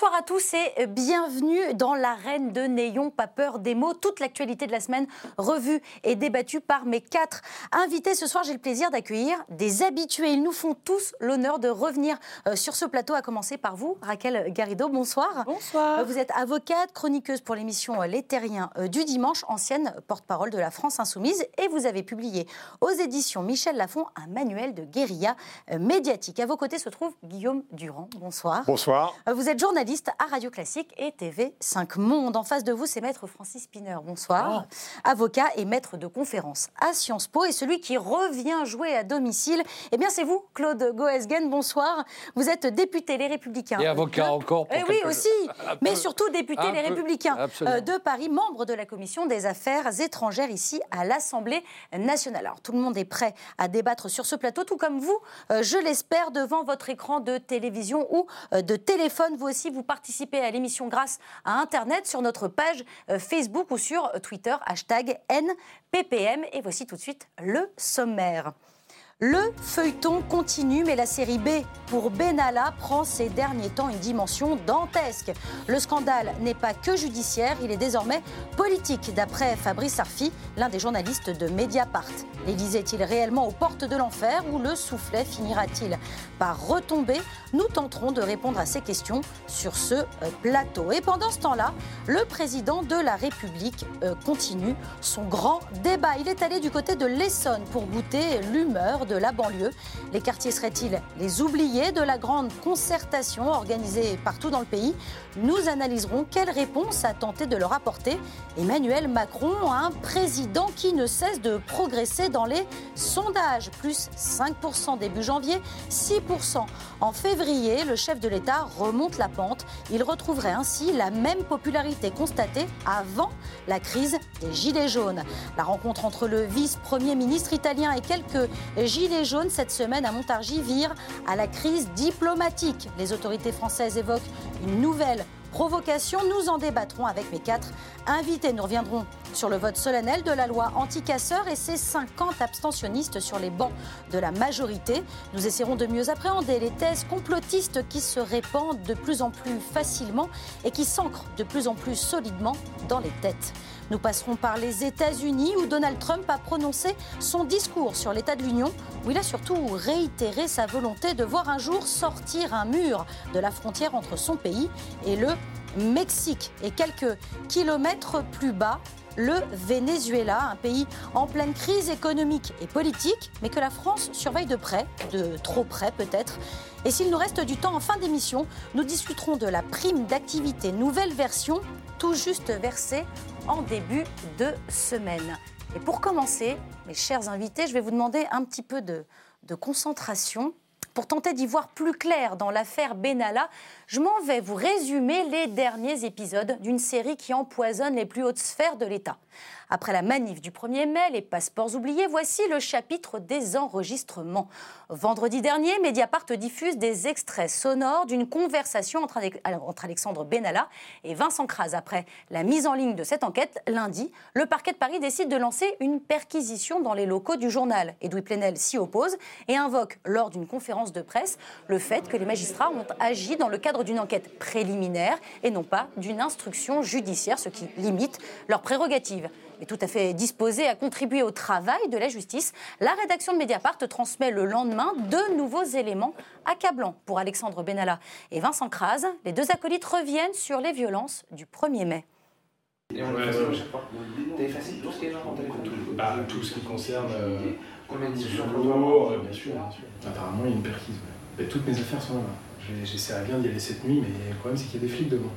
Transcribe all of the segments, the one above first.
Bonsoir à tous et bienvenue dans l'arène de N'ayons pas peur des mots. Toute l'actualité de la semaine revue et débattue par mes quatre invités. Ce soir, j'ai le plaisir d'accueillir des habitués. Ils nous font tous l'honneur de revenir euh, sur ce plateau, à commencer par vous, Raquel Garrido. Bonsoir. Bonsoir. Vous êtes avocate, chroniqueuse pour l'émission Les Terriens euh, du dimanche, ancienne porte-parole de la France Insoumise, et vous avez publié aux éditions Michel Lafon un manuel de guérilla euh, médiatique. À vos côtés se trouve Guillaume Durand. Bonsoir. Bonsoir. Vous êtes journaliste à Radio Classique et TV 5 Monde. En face de vous, c'est maître Francis Spinner. Bonsoir. Avocat et maître de conférence à Sciences Po. Et celui qui revient jouer à domicile, eh bien, c'est vous, Claude Goesgen. Bonsoir. Vous êtes député Les Républicains. Et avocat encore. Eh oui, aussi. Mais surtout député Les Républicains euh, de Paris, membre de la Commission des Affaires étrangères ici à l'Assemblée nationale. Alors, tout le monde est prêt à débattre sur ce plateau, tout comme vous, euh, je l'espère, devant votre écran de télévision ou euh, de téléphone. Vous aussi, vous participez à l'émission grâce à Internet sur notre page euh, Facebook ou sur Twitter, hashtag NPPM. Et voici tout de suite le sommaire. Le feuilleton continue, mais la série B pour Benalla prend ces derniers temps une dimension dantesque. Le scandale n'est pas que judiciaire, il est désormais politique, d'après Fabrice Arfi, l'un des journalistes de Mediapart. L'Élysée est-il réellement aux portes de l'enfer ou le soufflet finira-t-il par retomber? Nous tenterons de répondre à ces questions sur ce euh, plateau. Et pendant ce temps-là, le président de la République euh, continue son grand débat. Il est allé du côté de l'Essonne pour goûter l'humeur de la banlieue. Les quartiers seraient-ils les oubliés de la grande concertation organisée partout dans le pays? Nous analyserons quelle réponse a tenté de leur apporter Emmanuel Macron, un président qui ne cesse de progresser dans les sondages. Plus 5% début janvier, 6% en février. Le chef de l'État remonte la pente. Il retrouverait ainsi la même popularité constatée avant la crise des Gilets jaunes. La rencontre entre le vice-premier ministre italien et quelques Gilets jaunes cette semaine à Montargis vire à la crise diplomatique. Les autorités françaises évoquent une nouvelle provocation. Nous en débattrons avec mes quatre invités. Nous reviendrons sur le vote solennel de la loi anti-casseurs et ses 50 abstentionnistes sur les bancs de la majorité. Nous essaierons de mieux appréhender les thèses complotistes qui se répandent de plus en plus facilement et qui s'ancrent de plus en plus solidement dans les têtes. Nous passerons par les États-Unis où Donald Trump a prononcé son discours sur l'état de l'Union, où il a surtout réitéré sa volonté de voir un jour sortir un mur de la frontière entre son pays et le Mexique. Et quelques kilomètres plus bas, le Venezuela, un pays en pleine crise économique et politique, mais que la France surveille de près, de trop près peut-être. Et s'il nous reste du temps en fin d'émission, nous discuterons de la prime d'activité nouvelle version, tout juste versée en début de semaine. Et pour commencer, mes chers invités, je vais vous demander un petit peu de, concentration pour tenter d'y voir plus clair dans l'affaire Benalla, je m'en vais vous résumer les derniers épisodes d'une série qui empoisonne les plus hautes sphères de l'État. Après la manif du 1er mai, les passeports oubliés, voici le chapitre des enregistrements. Vendredi dernier, Mediapart diffuse des extraits sonores d'une conversation entre, Alexandre Benalla et Vincent Kras. Après la mise en ligne de cette enquête, lundi, le parquet de Paris décide de lancer une perquisition dans les locaux du journal. Edoui Plenel s'y oppose et invoque, lors d'une conférence de presse, le fait que les magistrats ont agi dans le cadre d'une enquête préliminaire et non pas d'une instruction judiciaire, ce qui limite leurs prérogatives est tout à fait disposée à contribuer au travail de la justice, la rédaction de Mediapart transmet le lendemain deux nouveaux éléments accablants pour Alexandre Benalla et Vincent Kras. Les deux acolytes reviennent sur les violences du 1er mai. Et on ouais, ouais. chaque fois. T'as effacé tout ce qui est genre tout, bah, tout ce qui concerne. Euh, Combien de discussions euh, bien sûr, bien sûr. Apparemment, il y a une perquise. Ouais. toutes mes affaires sont là. J'essaierai bien d'y aller cette nuit, mais le problème, c'est qu'il y a des flics devant.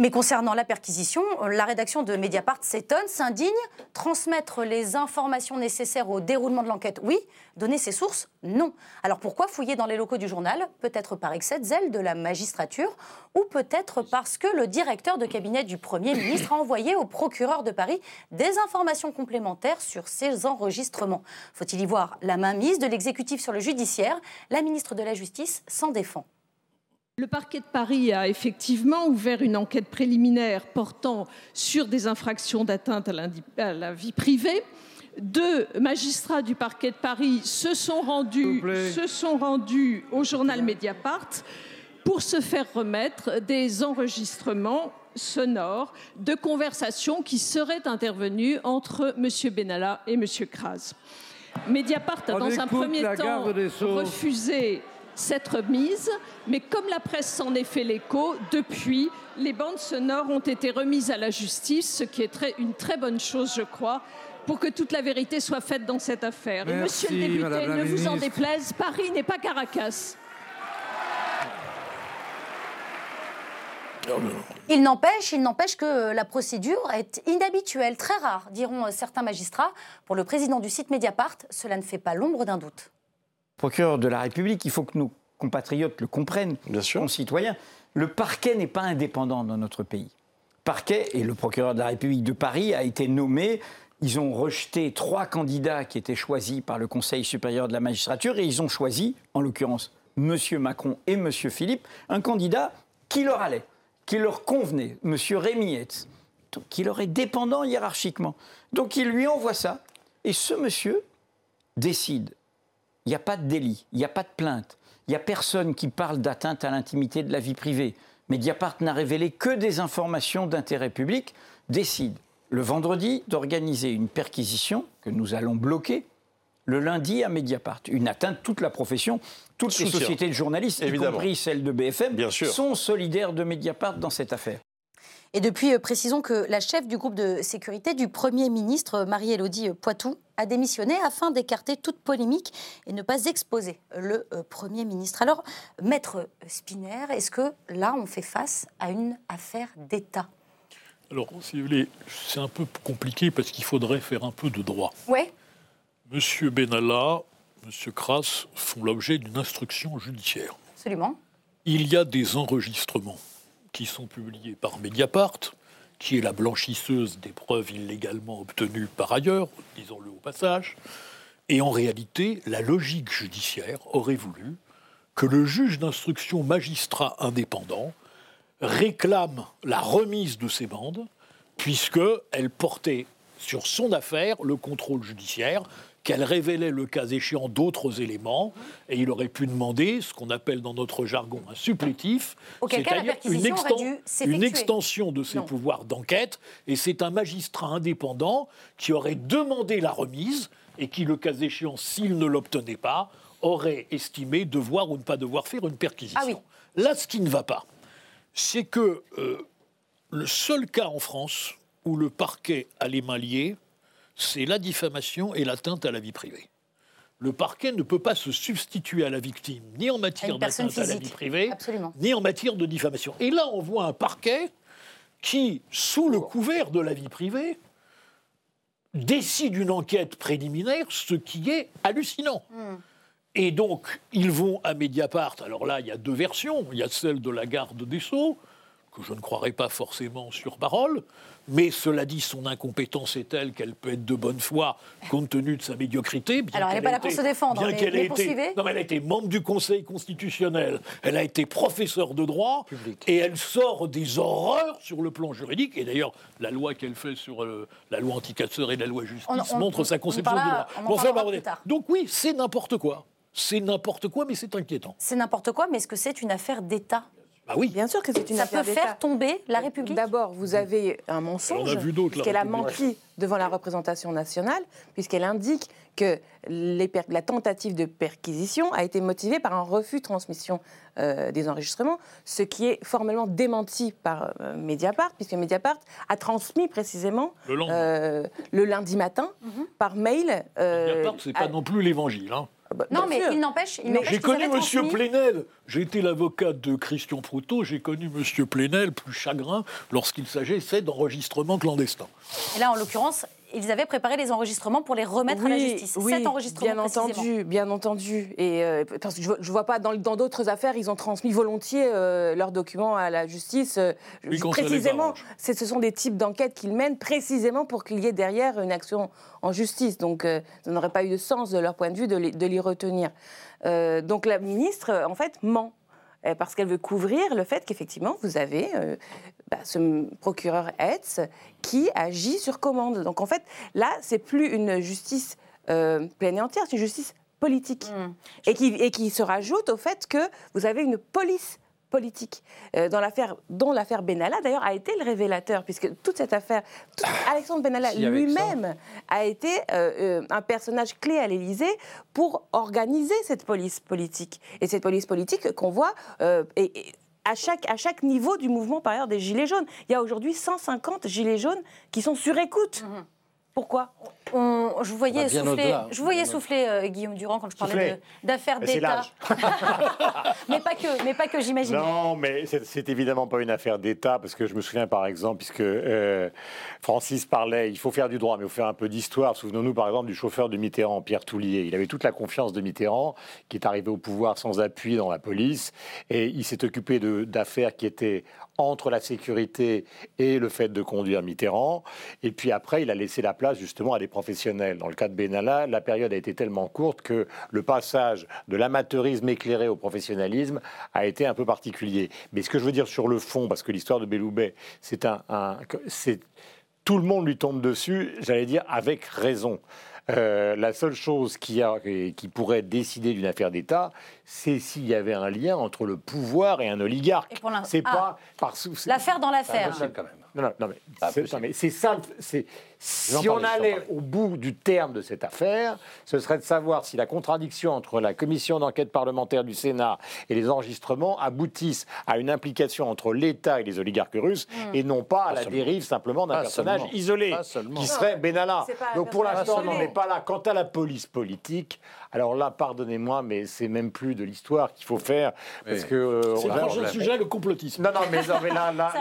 Mais concernant la perquisition, la rédaction de Mediapart s'étonne, s'indigne. Transmettre les informations nécessaires au déroulement de l'enquête, oui. Donner ses sources, non. Alors pourquoi fouiller dans les locaux du journal? Peut-être par excès de zèle de la magistrature ou peut-être parce que le directeur de cabinet du Premier ministre a envoyé au procureur de Paris des informations complémentaires sur ces enregistrements. Faut-il y voir la mainmise de l'exécutif sur le judiciaire? La ministre de la Justice s'en défend. Le parquet de Paris a effectivement ouvert une enquête préliminaire portant sur des infractions d'atteinte à la vie privée. Deux magistrats du parquet de Paris se sont rendus, se sont rendus au journal Mediapart pour se faire remettre des enregistrements sonores de conversations qui seraient intervenues entre M. Benalla et M. Kras. Mediapart a, dans un premier temps, refusé cette remise, mais comme la presse s'en est fait l'écho, depuis, les bandes sonores ont été remises à la justice, ce qui est une très bonne chose, je crois, pour que toute la vérité soit faite dans cette affaire. et monsieur le député, ne vous en déplaise, Paris n'est pas Caracas. Il n'empêche, il n'empêche que la procédure est inhabituelle, très rare, diront certains magistrats. Pour le président du site Mediapart, cela ne fait pas l'ombre d'un doute. Procureur de la République, il faut que nos compatriotes le comprennent, Bien sûr. Le parquet n'est pas indépendant dans notre pays. Parquet et le procureur de la République de Paris a été nommé ils ont rejeté trois candidats qui étaient choisis par le Conseil supérieur de la magistrature et ils ont choisi, en l'occurrence, M. Macron et M. Philippe, un candidat qui leur allait, qui leur convenait, M. Rémy Hetz, qui leur est dépendant hiérarchiquement. Donc ils lui envoient ça et ce monsieur décide. Il n'y a pas de délit, il n'y a pas de plainte, il n'y a personne qui parle d'atteinte à l'intimité de la vie privée. Mediapart n'a révélé que des informations d'intérêt public, décide le vendredi d'organiser une perquisition que nous allons bloquer le lundi à Mediapart. Une atteinte toute la profession, toutes les sociétés de journalistes, y compris celles de BFM, sont solidaires de Mediapart dans cette affaire. Et depuis, euh, précisons que la chef du groupe de sécurité du Premier ministre, Marie-Élodie Poitou, a démissionné afin d'écarter toute polémique et ne pas exposer le euh, Premier ministre. Alors, Maître Spinner, est-ce que là, on fait face à une affaire d'État? Alors, si vous voulez, c'est un peu compliqué parce qu'il faudrait faire un peu de droit. Oui. Monsieur Benalla, Monsieur Kras font l'objet d'une instruction judiciaire. Absolument. Il y a des enregistrements qui sont publiés par Mediapart, qui est la blanchisseuse des preuves illégalement obtenues par ailleurs, disons-le au passage. Et en réalité, la logique judiciaire aurait voulu que le juge d'instruction magistrat indépendant réclame la remise de ces bandes, puisqu'elle portait sur son affaire le contrôle judiciaire, qu'elle révélait le cas échéant d'autres éléments, et il aurait pu demander ce qu'on appelle dans notre jargon un supplétif, c'est-à-dire une, une, extension de ses pouvoirs d'enquête, et c'est un magistrat indépendant qui aurait demandé la remise, et qui, le cas échéant, s'il ne l'obtenait pas, aurait estimé devoir ou ne pas devoir faire une perquisition. Ah Là, ce qui ne va pas, c'est que euh, le seul cas en France où le parquet a les mains liées, c'est la diffamation et l'atteinte à la vie privée. Le parquet ne peut pas se substituer à la victime, ni en matière d'atteinte à la vie privée, ni en matière de diffamation. Et là, on voit un parquet qui, sous le couvert de la vie privée, décide une enquête préliminaire, ce qui est hallucinant. Hmm. Et donc, ils vont à Mediapart. Alors là, il y a deux versions. Il y a celle de la garde des Sceaux, que je ne croirais pas forcément sur parole, mais cela dit, son incompétence est telle qu'elle peut être de bonne foi compte tenu de sa médiocrité. Alors elle n'est pas là pour se défendre, bien qu'elle ait été, non, mais elle a été membre du Conseil constitutionnel, elle a été professeure de droit, et elle sort des horreurs sur le plan juridique. Et d'ailleurs, la loi qu'elle fait sur euh, la loi anticasseur et la loi justice montre sa conception du droit. Donc oui, c'est n'importe quoi. C'est n'importe quoi, mais c'est inquiétant. C'est n'importe quoi, mais est-ce que c'est une affaire d'État? Ah oui. Bien sûr que c'est une affaire d'État. Ça peut faire tomber la République D'abord, vous avez un mensonge qu'elle a menti devant la représentation nationale, puisqu'elle indique que la tentative de perquisition a été motivée par un refus de transmission euh, des enregistrements, ce qui est formellement démenti par euh, Mediapart, puisque Mediapart a transmis précisément le, euh, lundi matin mhm. par mail. Mediapart, c'est pas non plus l'évangile. Hein. Ah bah, non, mais il n'empêche. J'ai connu M. Plenel. J'ai été l'avocat de Christian Proutot. J'ai connu M. Plenel plus chagrin lorsqu'il s'agissait d'enregistrements clandestins. Et là, en l'occurrence, ils avaient préparé les enregistrements pour les remettre à la justice. Oui, Cet enregistrement bien entendu, bien entendu. Et euh, parce que je, ne vois pas dans d'autres affaires, ils ont transmis volontiers euh, leurs documents à la justice. Euh, précisément, ce sont des types d'enquêtes qu'ils mènent précisément pour qu'il y ait derrière une action en justice. Donc, ça n'aurait pas eu de sens de leur point de vue de les, retenir. donc, la ministre, en fait, ment parce qu'elle veut couvrir le fait qu'effectivement, vous avez bah, ce procureur Hetz qui agit sur commande. Donc en fait, là, c'est plus une justice euh, pleine et entière, c'est une justice politique. Mmh. Et, qui, et qui se rajoute au fait que vous avez une police politique, euh, dans l'affaire, dont l'affaire Benalla d'ailleurs a été le révélateur, puisque toute cette affaire, Alexandre Benalla lui-même a été euh, un personnage clé à l'Élysée pour organiser cette police politique. Et cette police politique qu'on voit et, à chaque, niveau du mouvement, par ailleurs, des Gilets jaunes. Il y a aujourd'hui 150 Gilets jaunes qui sont sur écoute. Mhm. Pourquoi? Je vous voyais souffler, je voyais souffler euh, Guillaume Durand quand je parlais d'affaires d'État. mais pas que, mais pas que j'imagine. Non, mais c'est évidemment pas une affaire d'État parce que je me souviens par exemple, puisque euh, Francis parlait, il faut faire du droit, mais il faut faire un peu d'histoire. Souvenons-nous par exemple du chauffeur de Mitterrand, Pierre Toulier. Il avait toute la confiance de Mitterrand, qui est arrivé au pouvoir sans appui dans la police, et il s'est occupé d'affaires qui étaient entre la sécurité et le fait de conduire Mitterrand. Et puis après, il a laissé la place justement à des professionnels. Dans le cas de Benalla, la période a été tellement courte que le passage de l'amateurisme éclairé au professionnalisme a été un peu particulier. Mais ce que je veux dire sur le fond, parce que l'histoire de Belloubet, c'est un, c'est tout le monde lui tombe dessus, j'allais dire avec raison. Euh, la seule chose qui, a, qui pourrait décider d'une affaire d'État, c'est s'il y avait un lien entre le pouvoir et un oligarque. C'est pas ah. l'affaire dans l'affaire. Non, non, mais c'est ça. Si on allait au bout du terme de cette affaire, ce serait de savoir si la contradiction entre la commission d'enquête parlementaire du Sénat et les enregistrements aboutissent à une implication entre l'État et les oligarques russes hmm. et non pas à la dérive simplement d'un personnage isolé qui serait Benalla. Donc pour l'instant, on n'en est pas là. Quant à la police politique, alors là, pardonnez-moi, mais c'est même plus de l'histoire qu'il faut faire parce que euh, c'est le sujet, le complotisme. Non, non, mais, là, là,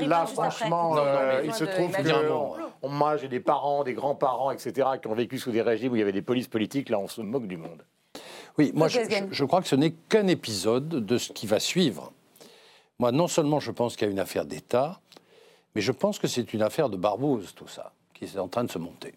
là, franchement, euh, il se trouve que moi, j'ai des parents, des grands-parents, etc., qui ont vécu sous des régimes où il y avait des polices politiques. Là, on se moque du monde. Oui, moi, je, je crois que ce n'est qu'un épisode de ce qui va suivre. Moi, non seulement je pense qu'il y a une affaire d'État, mais je pense que c'est une affaire de barbouze, tout ça, qui est en train de se monter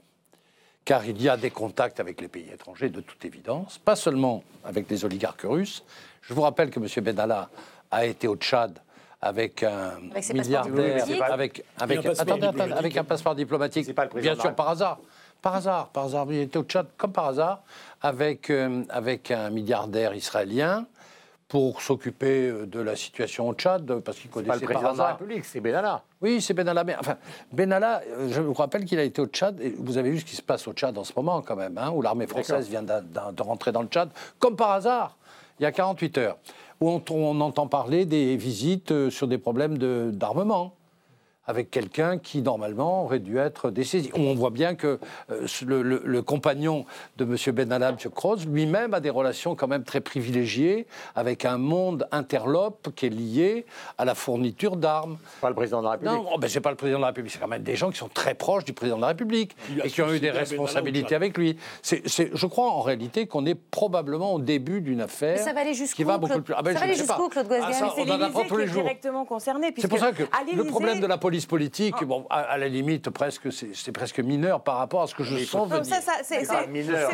car il y a des contacts avec les pays étrangers, de toute évidence, pas seulement avec les oligarques russes. Je vous rappelle que M. Benalla a été au Tchad avec un milliardaire, avec, avec, avec un passeport diplomatique, bien sûr par hasard. Par hasard, par hasard, il était au Tchad comme par hasard, avec, euh, avec un milliardaire israélien pour s'occuper euh, de la situation au Tchad, parce qu'il connaissait pas le président de la République, c'est Benalla. Oui, c'est Benalla. Mais enfin, Benalla, euh, je vous rappelle qu'il a été au Tchad, et vous avez vu ce qui se passe au Tchad en ce moment, quand même, hein, où l'armée française vient de, rentrer dans le Tchad, comme par hasard, il y a 48 heures, où on, on entend parler des visites euh, sur des problèmes d'armement avec quelqu'un qui, normalement, aurait dû être dessaisi. On voit bien que euh, le, compagnon de M. Benalla, M. Kroos, lui-même a des relations quand même très privilégiées avec un monde interlope qui est lié à la fourniture d'armes. Pas le président de la République. Non, ben, c'est pas le président de la République. C'est quand même des gens qui sont très proches du président de la République et qui ont eu des responsabilités avec lui. Je crois en réalité qu'on est probablement au début d'une affaire ça va aller qui va beaucoup plus. Ah ben, ça va aller jusqu'où, Claude ah, on en apprend tous les jours. directement concerné. C'est pour ça que le problème de la police politique, ah. bon, à, la limite, presque, c'est presque mineur par rapport à ce que je sens venir. Ça, c'est mineur.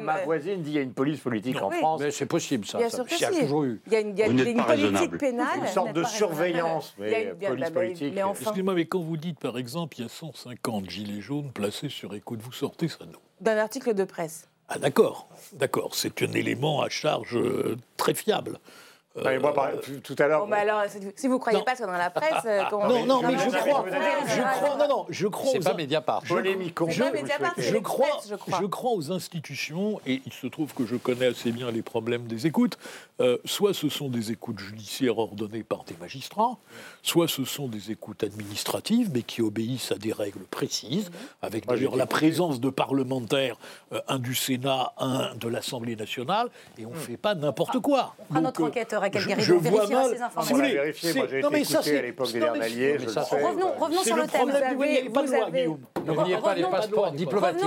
Ma voisine dit qu'il y a une police politique en France. Mais c'est possible, ça. Sûr que si. toujours eu. Il y a une, politique pénale. Une sorte de surveillance, mais police politique. Excusez-moi, mais quand vous dites, par exemple, il y a 150 gilets jaunes placés sur écoute, vous sortez ça, non? D'un article de presse. Ah d'accord, d'accord, c'est un élément à charge euh, très fiable. Euh, moi, tout à l'heure. Bon, alors, si vous ne croyez pas ce dans la presse. Euh, non, non, mais je crois. Je crois. Non, non, je crois. C'est pas Mediapart. Polémique. Je, je, crois, je crois aux institutions et il se trouve que je connais assez bien les problèmes des écoutes. Euh, soit ce sont des écoutes judiciaires ordonnées par des magistrats, soit ce sont des écoutes administratives, mais qui obéissent à des règles précises, avec d'ailleurs la présence de parlementaires, un du Sénat, un de l'Assemblée nationale, et on ne fait pas n'importe quoi. On notre enquêteur je, je vois mal. Ces informations. Vérifier, moi j'ai été écouté à l'époque des Bernaliers. Revenons, revenons sur le, thème. Vous avez, N'oubliez pas les passeports diplomatiques.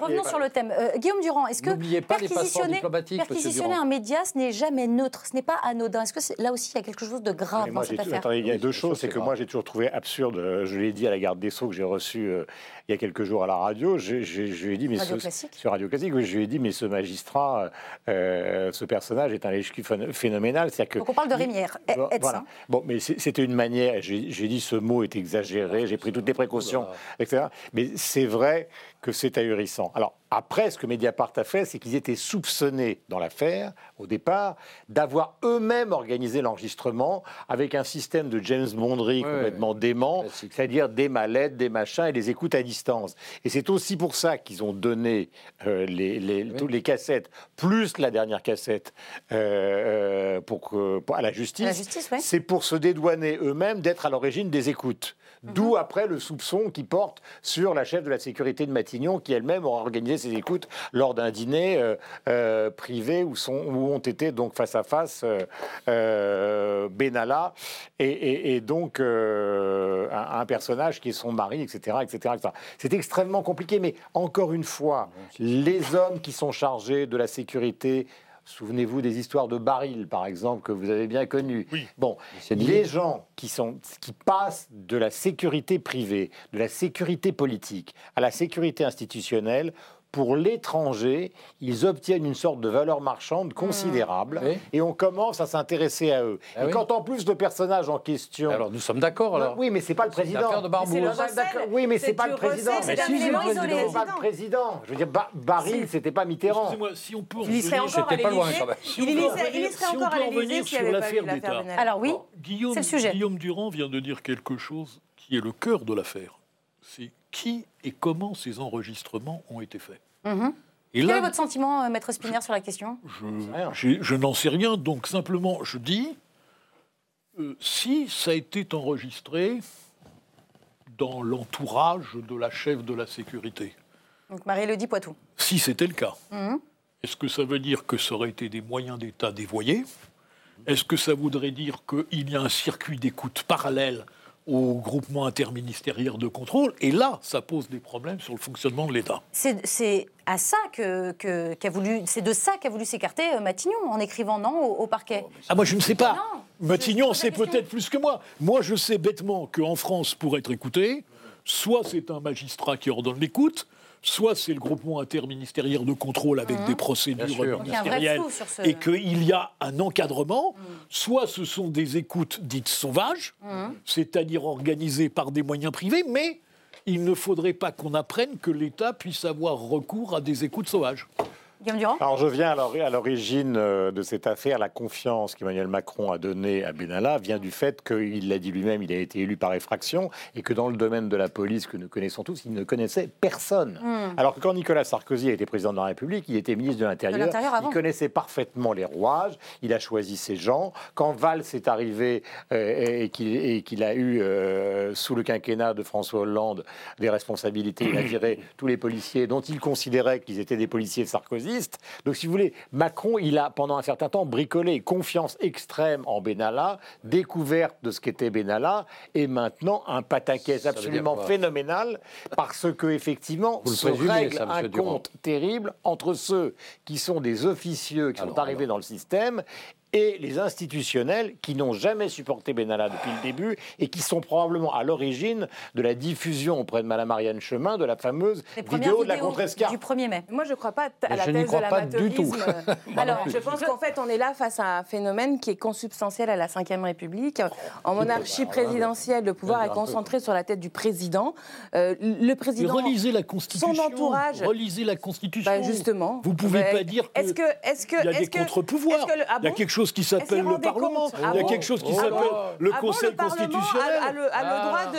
Revenons sur le thème. Euh, Guillaume Durand, est-ce que perquisitionner un média, ce n'est jamais neutre, ce n'est pas anodin Est-ce que là aussi il y a quelque chose de grave dans cette affaire Il y a deux choses. C'est que moi j'ai toujours trouvé absurde, euh, je l'ai dit à la garde des Sceaux que j'ai reçu euh, il y a quelques jours à la radio, je, lui ai dit, mais radio ce, sur Radio Classique, je lui ai dit, mais ce magistrat, ce personnage est un phénoménal. Que, Donc on parle de Rémière. Voilà. Bon, mais c'était une manière. J'ai dit ce mot est exagéré. J'ai pris toutes les précautions, etc. Mais c'est vrai que c'est ahurissant. Alors après, ce que Mediapart a fait, c'est qu'ils étaient soupçonnés dans l'affaire, au départ, d'avoir eux-mêmes organisé l'enregistrement avec un système de James Bondery complètement dément, c'est-à-dire des mallettes, des machins et des écoutes à distance. Et c'est aussi pour ça qu'ils ont donné euh, les, toutes les cassettes, plus la dernière cassette, euh, euh, pour à la justice. C'est pour se dédouaner eux-mêmes d'être à l'origine des écoutes. D'où mhm. après le soupçon qui porte sur la chef de la sécurité de Matignon, qui elle-même aura organisé ses écoutes lors d'un dîner euh, euh, privé où, sont, où, ont été donc face à face euh, Benalla et, donc un, personnage qui est son mari, etc. etc., etc. C'est extrêmement compliqué, mais encore une fois, les hommes qui sont chargés de la sécurité Souvenez-vous des histoires de barils, par exemple, que vous avez bien connues. Bon, les gens qui, sont, qui passent de la sécurité privée, de la sécurité politique à la sécurité institutionnelle pour l'étranger, ils obtiennent une sorte de valeur marchande considérable mmh. et on commence à s'intéresser à eux. Ah et quand en plus le personnage en question. Alors nous sommes d'accord alors. Oui, mais c'est pas le président. de Oui, mais c'est pas le président. Mais si, c'est pas le président. Je veux dire, Baril, c'était pas Mitterrand. si on peut. Il serait encore pas loin quand même. Il serait encore à l'Élysée sur l'affaire d'État. Alors oui, c'est le sujet. Guillaume Durand vient de dire quelque chose qui est le cœur de l'affaire. C'est qui et comment ces enregistrements ont été faits. Mhm. Quel est votre sentiment, euh, Maître Spinner, sur la question? Je, n'en sais rien, donc simplement je dis, euh, si ça a été enregistré dans l'entourage de la chef de la sécurité. Donc Marie-Élodie Poitou. Si c'était le cas, mhm. est-ce que ça veut dire que ça aurait été des moyens d'État dévoyés? Est-ce que ça voudrait dire qu'il y a un circuit d'écoute parallèle au groupement interministériel de contrôle. Et là, ça pose des problèmes sur le fonctionnement de l'État. C'est à ça que, qu'a voulu, c'est de ça qu'a voulu s'écarter euh, Matignon en écrivant non au, parquet. Ah moi je ne sais pas. Matignon sait peut-être plus que moi. Moi je sais bêtement qu'en France, pour être écouté, soit c'est un magistrat qui ordonne l'écoute, soit c'est le groupement interministériel de contrôle avec mmh. des procédures ministérielles et qu'il y a un encadrement, mmh. soit ce sont des écoutes dites sauvages, mmh. c'est-à-dire organisées par des moyens privés, mais il ne faudrait pas qu'on apprenne que l'État puisse avoir recours à des écoutes sauvages. Alors je viens à l'origine euh, de cette affaire. La confiance qu'Emmanuel Macron a donnée à Benalla vient du fait qu'il l'a dit lui-même, il a été élu par effraction et que dans le domaine de la police que nous connaissons tous, il ne connaissait personne. Hmm. Alors que quand Nicolas Sarkozy a été président de la République, il était ministre de l'Intérieur, il connaissait parfaitement les rouages, il a choisi ses gens. Quand Valls est arrivé euh, et qu'il a eu euh, sous le quinquennat de François Hollande des responsabilités, il a viré tous les policiers dont il considérait qu'ils étaient des policiers de Sarkozy donc, si vous voulez, Macron, il a pendant un certain temps bricolé confiance extrême en Benalla, découverte de ce qu'était Benalla, et maintenant un pataquès absolument phénoménal parce que effectivement, se règle un compte terrible entre ceux qui sont des officieux qui sont arrivés dans le système et les institutionnels qui n'ont jamais supporté Benalla depuis le début et qui sont probablement à l'origine de la diffusion auprès de Mme Marianne Chemin de la fameuse vidéo de la contrescarpe. Du 1er mai. Moi, je ne crois pas à la thèse de l'amateurisme. Alors, je pense qu'en fait, on est là face à un phénomène qui est consubstantiel à la Ve République. En monarchie présidentielle, le pouvoir est concentré sur la tête du président. Euh, le président. relisez la Constitution. Son entourage. Relisez la Constitution. Bah, justement. Vous ne pouvez pas dire qu'il que, que, y a des contre-pouvoirs. Ah il y a quelque chose qui s'appelle le Parlement. il y a quelque chose qui s'appelle le ah Conseil constitutionnel. A, le, droit ah,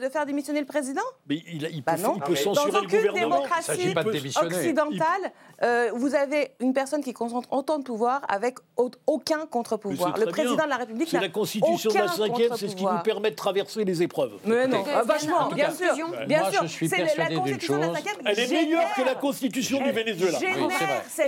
de, faire démissionner le président Mais il, bah peut, censurer le gouvernement. Dans aucune démocratie occidentale, euh, vous avez une personne qui concentre autant de pouvoir avec aucun contre-pouvoir. Le président de la République C'est la Constitution de la 5 c'est ce qui nous permet de traverser les épreuves. Mais non, ah, vachement, bien sûr. Bien sûr, c'est la Constitution de la 5 Elle est meilleure que la Constitution du Venezuela.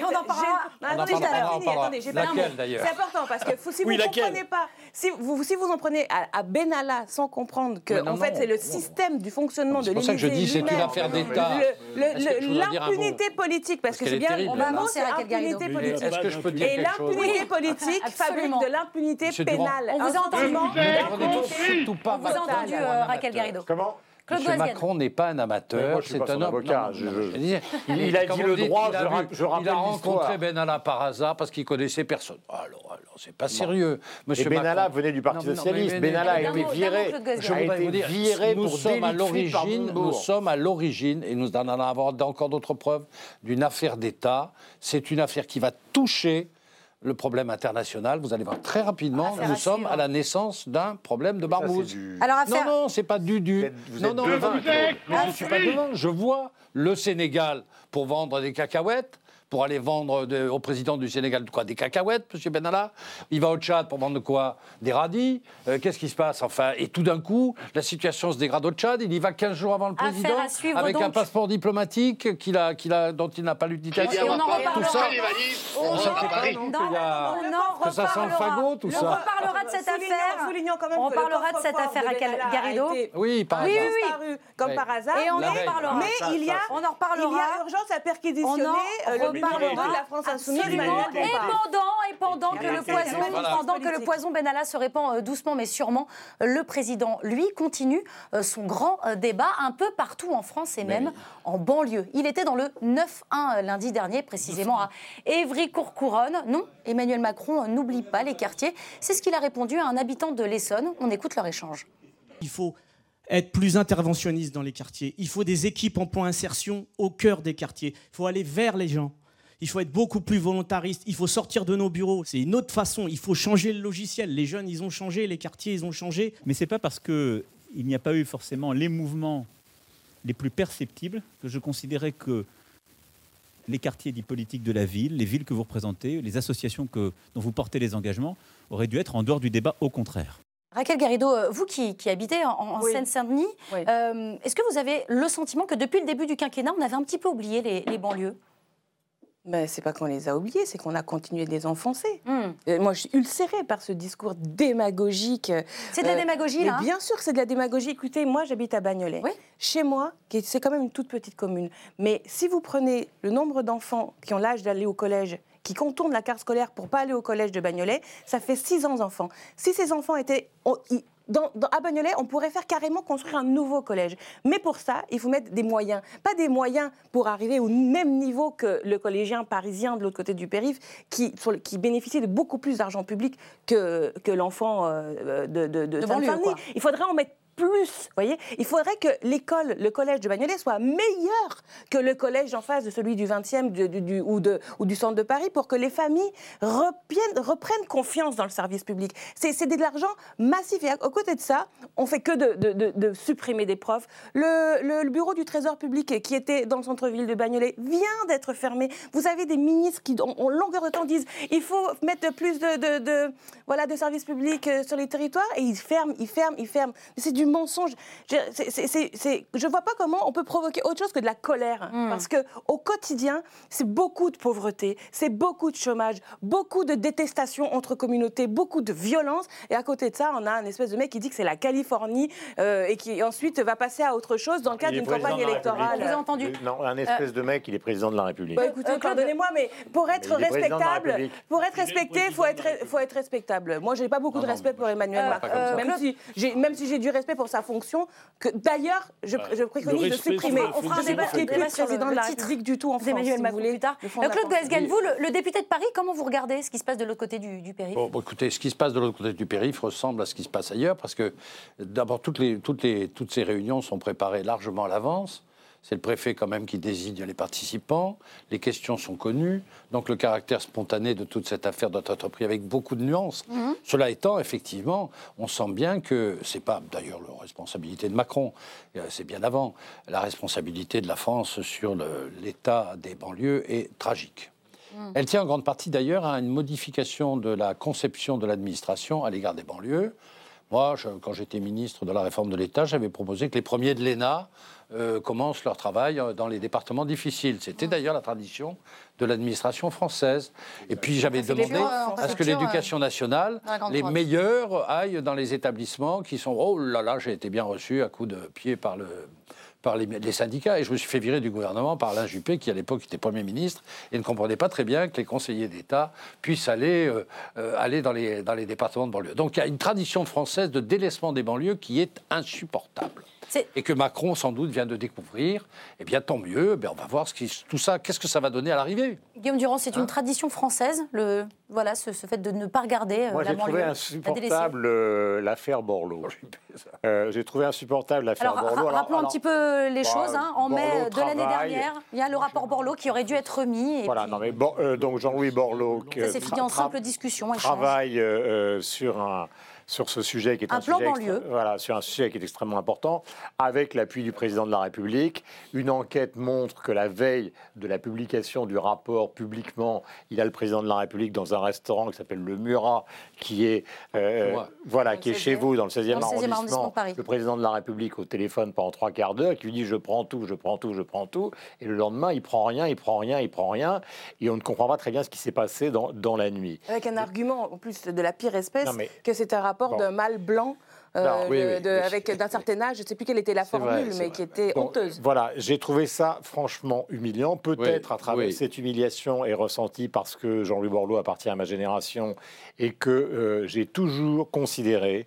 On en parlera. Attendez, j'ai pas d'ailleurs important parce que si vous comprenez pas, si vous, si vous en prenez à, Benalla sans comprendre que en fait c'est le système du fonctionnement de l'Élysée. C'est pour ça que je dis c'est une affaire d'État. L'impunité politique, parce que c'est bien, on va avancer l'impunité politique. Est-ce que je peux dire Et l'impunité politique fabrique de l'impunité pénale. On vous a entendu. On vous a entendu, Raquel Garrido. Comment? M. Macron n'est pas un amateur, c'est un avocat. il, a dit le droit, je, rappelle Il a rencontré Benalla par hasard parce qu'il connaissait personne. Alors, alors c'est pas sérieux. Monsieur Benalla venait du Parti Socialiste. Benalla a été viré. Je voudrais vous dire, nous sommes à l'origine, nous sommes à l'origine, et nous en avons encore d'autres preuves, d'une affaire d'État. C'est une affaire qui va toucher le problème international. Vous allez voir très rapidement, nous sommes à la naissance d'un problème de barbouze. Non, non, c'est pas du du. non, non, je ne suis pas devant. Je vois le Sénégal pour vendre des cacahuètes pour aller vendre au président du Sénégal quoi Des cacahuètes, M. Benalla Il va au Tchad pour vendre quoi Des radis euh, Qu'est-ce qui se passe Enfin, et tout d'un coup, la situation se dégrade au Tchad. Il y va 15 jours avant le président, avec un passeport diplomatique qu'il a, qu'il a, dont il n'a pas l'utilisation. On en tout ça. On que ça sent le fagot, tout ça. On reparlera de cette affaire. On parlera de cette affaire à Garrido. Oui, par hasard. Oui, oui, comme par hasard. Et on en reparlera. Mais il y a, on en reparlera. Il y a urgence à perquisitionner le parlera de la France insoumise. Et pendant, et pendant que le poison, pendant que le poison Benalla se répand euh, doucement mais sûrement, le président, lui, continue euh, son grand euh, débat un peu partout en France et même en banlieue. Il était dans le 9-1 lundi dernier, précisément à Évry-Courcouronne. Non, Emmanuel Macron n'oublie pas les quartiers. C'est ce qu'il a répondu à un habitant de l'Essonne. On écoute leur échange. Il faut être plus interventionniste dans les quartiers. Il faut des équipes en point insertion au cœur des quartiers. Il faut aller vers les gens il faut être beaucoup plus volontariste, il faut sortir de nos bureaux. C'est une autre façon, il faut changer le logiciel. Les jeunes, ils ont changé, les quartiers, ils ont changé. Mais ce n'est pas parce qu'il n'y a pas eu forcément les mouvements les plus perceptibles que je considérais que les quartiers dits politiques de la ville, les villes que vous représentez, les associations que, dont vous portez les engagements, auraient dû être en dehors du débat, au contraire. Raquel Garrido, euh, vous qui, habitez en, Seine-Saint-Denis, euh, est-ce que vous avez le sentiment que depuis le début du quinquennat, on avait un petit peu oublié les banlieues? Mais c'est pas qu'on les a oubliés, c'est qu'on a continué de les enfoncer. Hmm. Moi, je suis ulcérée par ce discours démagogique. C'est de la euh, démagogie, là hein Bien sûr, c'est de la démagogie. Écoutez, moi, j'habite à Bagnolet. Chez moi, c'est quand même une toute petite commune. Mais si vous prenez le nombre d'enfants qui ont l'âge d'aller au collège qui contournent la carte scolaire pour pas aller au collège de Bagnolet, ça fait 6 ans d'enfants. Si ces enfants étaient dans, à Bagnolet, on pourrait faire carrément construire un nouveau collège. Mais pour ça, il faut mettre des moyens. Pas des moyens pour arriver au même niveau que le collégien parisien de l'autre côté du périph', qui, qui bénéficie de beaucoup plus d'argent public que, que l'enfant euh, de, de, de, de Il faudrait en mettre plus. Voyez Il faudrait que l'école, le collège de Bagnolet soit meilleur que le collège en face de celui du 20e du, ou, du centre de Paris pour que les familles reprennent, confiance dans le service public. C'est de l'argent massif. Et à, côté de ça, on fait que de, supprimer des profs. Le, le, bureau du Trésor public qui était dans le centre-ville de Bagnolet vient d'être fermé. Vous avez des ministres qui, en, longueur de temps, disent il faut mettre plus de, voilà, de services publics euh, sur les territoires et ils ferment, ils ferment, ils ferment. C'est du mensonge. Je ne vois pas comment on peut provoquer autre chose que de la colère. Hmm. Parce que au quotidien, c'est beaucoup de pauvreté, c'est beaucoup de chômage, beaucoup de détestation entre communautés, beaucoup de violence. Et à côté de ça, on a un espèce de mec qui dit que c'est la Californie euh, et qui ensuite va passer à autre chose dans le cadre d'une campagne électorale. Vous avez entendu Non, un espèce de mec, il est président de la République. Bah, écoutez, pardonnez-moi, mais pour être respectable, pour être respecté, il faut être, faut être respectable. Moi, j'ai pas beaucoup de respect pour Emmanuel Macron, euh, même, si même si j'ai du respect pour sa fonction. Que d'ailleurs, je, je, préconise de supprimer. On fera un débat, qui plus président de la République du tout en France. Emmanuel Macron plus tard. Claude Goesgen, vous, le, député de Paris, comment vous regardez ce qui se passe de l'autre côté du, du périph' bon, Écoutez, ce qui se passe de l'autre côté du périph' ressemble à ce qui se passe ailleurs, parce que d'abord toutes les, toutes les, toutes ces réunions sont préparées largement à l'avance. C'est le préfet quand même qui désigne les participants. Les questions sont connues. Donc le caractère spontané de toute cette affaire doit être pris avec beaucoup de nuances. Mhm. Cela étant, effectivement, on sent bien que c'est pas d'ailleurs la responsabilité de Macron, euh, c'est bien avant. La responsabilité de la France sur l'état des banlieues est tragique. Mhm. Elle tient en grande partie d'ailleurs à une modification de la conception de l'administration à l'égard des banlieues. Moi, quand j'étais ministre de la réforme de l'État, j'avais proposé que les premiers de l'ENA euh, commencent leur travail euh, dans les départements difficiles. C'était d'ailleurs la tradition de l'administration française. Et puis j'avais demandé à ce que l'éducation nationale, les meilleurs, aillent dans les établissements qui sont... Oh là là, j'ai été bien reçu à coups de pied par le par les, syndicats et je me suis fait virer du gouvernement par Alain Juppé qui à l'époque était Premier ministre et ne comprenait pas très bien que les conseillers d'État puissent aller, euh, aller dans, les, dans les départements de banlieue. Donc il y a une tradition française de délaissement des banlieues qui est insupportable. Et que Macron, sans doute, vient de découvrir, eh bien, tant mieux. Eh on va voir ce qui, tout ça, qu'est-ce que ça va donner à l'arrivée. Guillaume Durand, c'est une hein tradition française, le, voilà, ce, fait de ne pas regarder Moi, la j'ai trouvé insupportable euh, l'affaire Borloo. Euh, j'ai trouvé insupportable l'affaire Borloo. rappelons un petit peu les choses. Hein. En mai de l'année dernière, il y a le rapport Borloo qui aurait dû être remis. voilà, non, mais euh, donc Jean-Louis Borloo. Ça s'est fini en simple discussion. Travaille sur un sur ce sujet qui est un, sujet voilà, sur un sujet qui est extrêmement important, avec l'appui du président de la République. Une enquête montre que la veille de la publication du rapport publiquement, il a le président de la République dans un restaurant qui s'appelle le Murat, qui est euh, voilà, qui est chez vous dans le 16e, arrondissement. Le président de la République au téléphone pendant trois quarts d'heure, qui lui dit je prends tout, je prends tout, je prends tout, et le lendemain il prend rien, il prend rien, il prend rien, et on ne comprend pas très bien ce qui s'est passé dans, dans la nuit. Avec un argument en plus de la pire espèce, que c'est un rapport rapport d'un mâle blanc euh, avec d'un certain âge, je ne sais plus quelle était la formule, mais qui était honteuse. Voilà, j'ai trouvé ça franchement humiliant. Peut-être à travers cette humiliation est ressentie parce que Jean-Louis Borloo appartient à ma génération et que euh, j'ai toujours considéré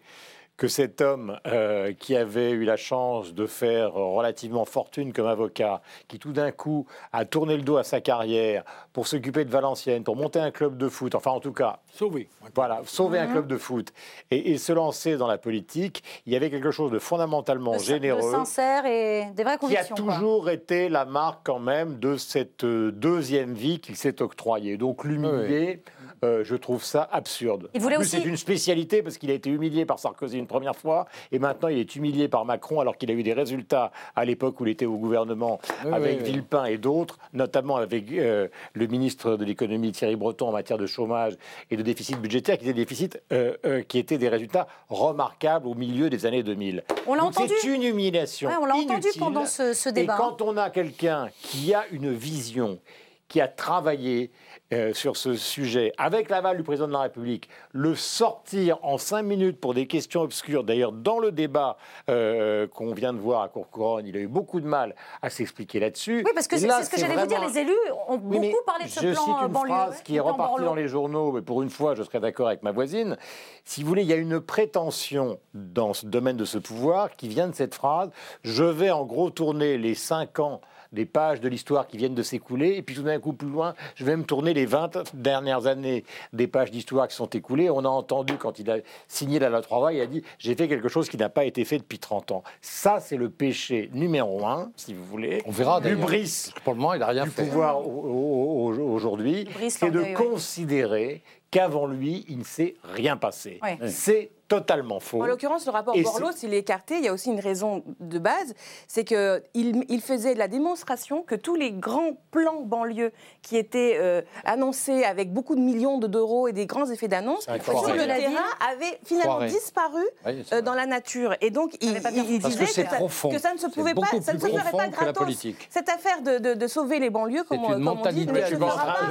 que cet homme euh, qui avait eu la chance de faire relativement fortune comme avocat, qui tout d'un coup a tourné le dos à sa carrière pour s'occuper de Valenciennes, pour monter un club de foot, enfin en tout cas... Sauver. Voilà, sauver un mhm. club de foot et, se lancer dans la politique, il y avait quelque chose de fondamentalement généreux. De sincère et des vraies convictions. Qui a toujours été la marque quand même de cette euh, deuxième vie qu'il s'est octroyée. Donc l'humilier... Euh, je trouve ça absurde. Il voulait C'est une spécialité parce qu'il a été humilié par Sarkozy une première fois et maintenant il est humilié par Macron alors qu'il a eu des résultats à l'époque où il était au gouvernement avec Villepin et d'autres, notamment avec euh, le ministre de l'économie Thierry Breton en matière de chômage et de déficit budgétaire, qui étaient des déficits euh, qui étaient des résultats remarquables au milieu des années 2000. On l'a entendu. C'est une humiliation. on l'a entendu pendant ce, ce débat. Et quand on a quelqu'un qui a une vision, qui a travaillé, euh, sur ce sujet, avec l'aval du président de la République, le sortir en cinq minutes pour des questions obscures, d'ailleurs dans le débat euh, qu'on vient de voir à Courcouronne, il a eu beaucoup de mal à s'expliquer là-dessus. Oui, parce que c'est ce que j'allais vous dire, les élus ont beaucoup parlé de ce je plan cite une phrase qui est repartie dans les journaux, mais pour une fois, je serais d'accord avec ma voisine. Si vous voulez, il y a une prétention dans ce domaine de ce pouvoir qui vient de cette phrase « Je vais en gros tourner les cinq ans des pages de l'histoire qui viennent de s'écouler, et puis tout d'un coup, plus loin, je vais me tourner les 20 dernières années des pages d'histoire qui sont écoulées. On a entendu, quand il a signé la loi travail, il a dit J'ai fait quelque chose qui n'a pas été fait depuis 30 ans. Ça, c'est le péché numéro un, si vous voulez. On verra L'ubris, pour le moment, il n'a rien du fait. pouvoir aujourd'hui, c'est de considérer qu'avant lui, il ne s'est rien passé. C'est totalement faux. En l'occurrence, le rapport Borloo, s'il est écarté, il y a aussi une raison de base, c'est qu'il il faisait la démonstration que tous les grands plans banlieues qui étaient euh, annoncés avec beaucoup de millions d'euros et des grands effets d'annonce, sur le terrain avaient finalement disparu euh, dans la nature. Et donc, il, il, disait que, que, ça ne se pouvait pas, ça ne se ferait pas gratos. Cette affaire de, de, sauver les banlieues, comme, comme on dit, ne se fera pas.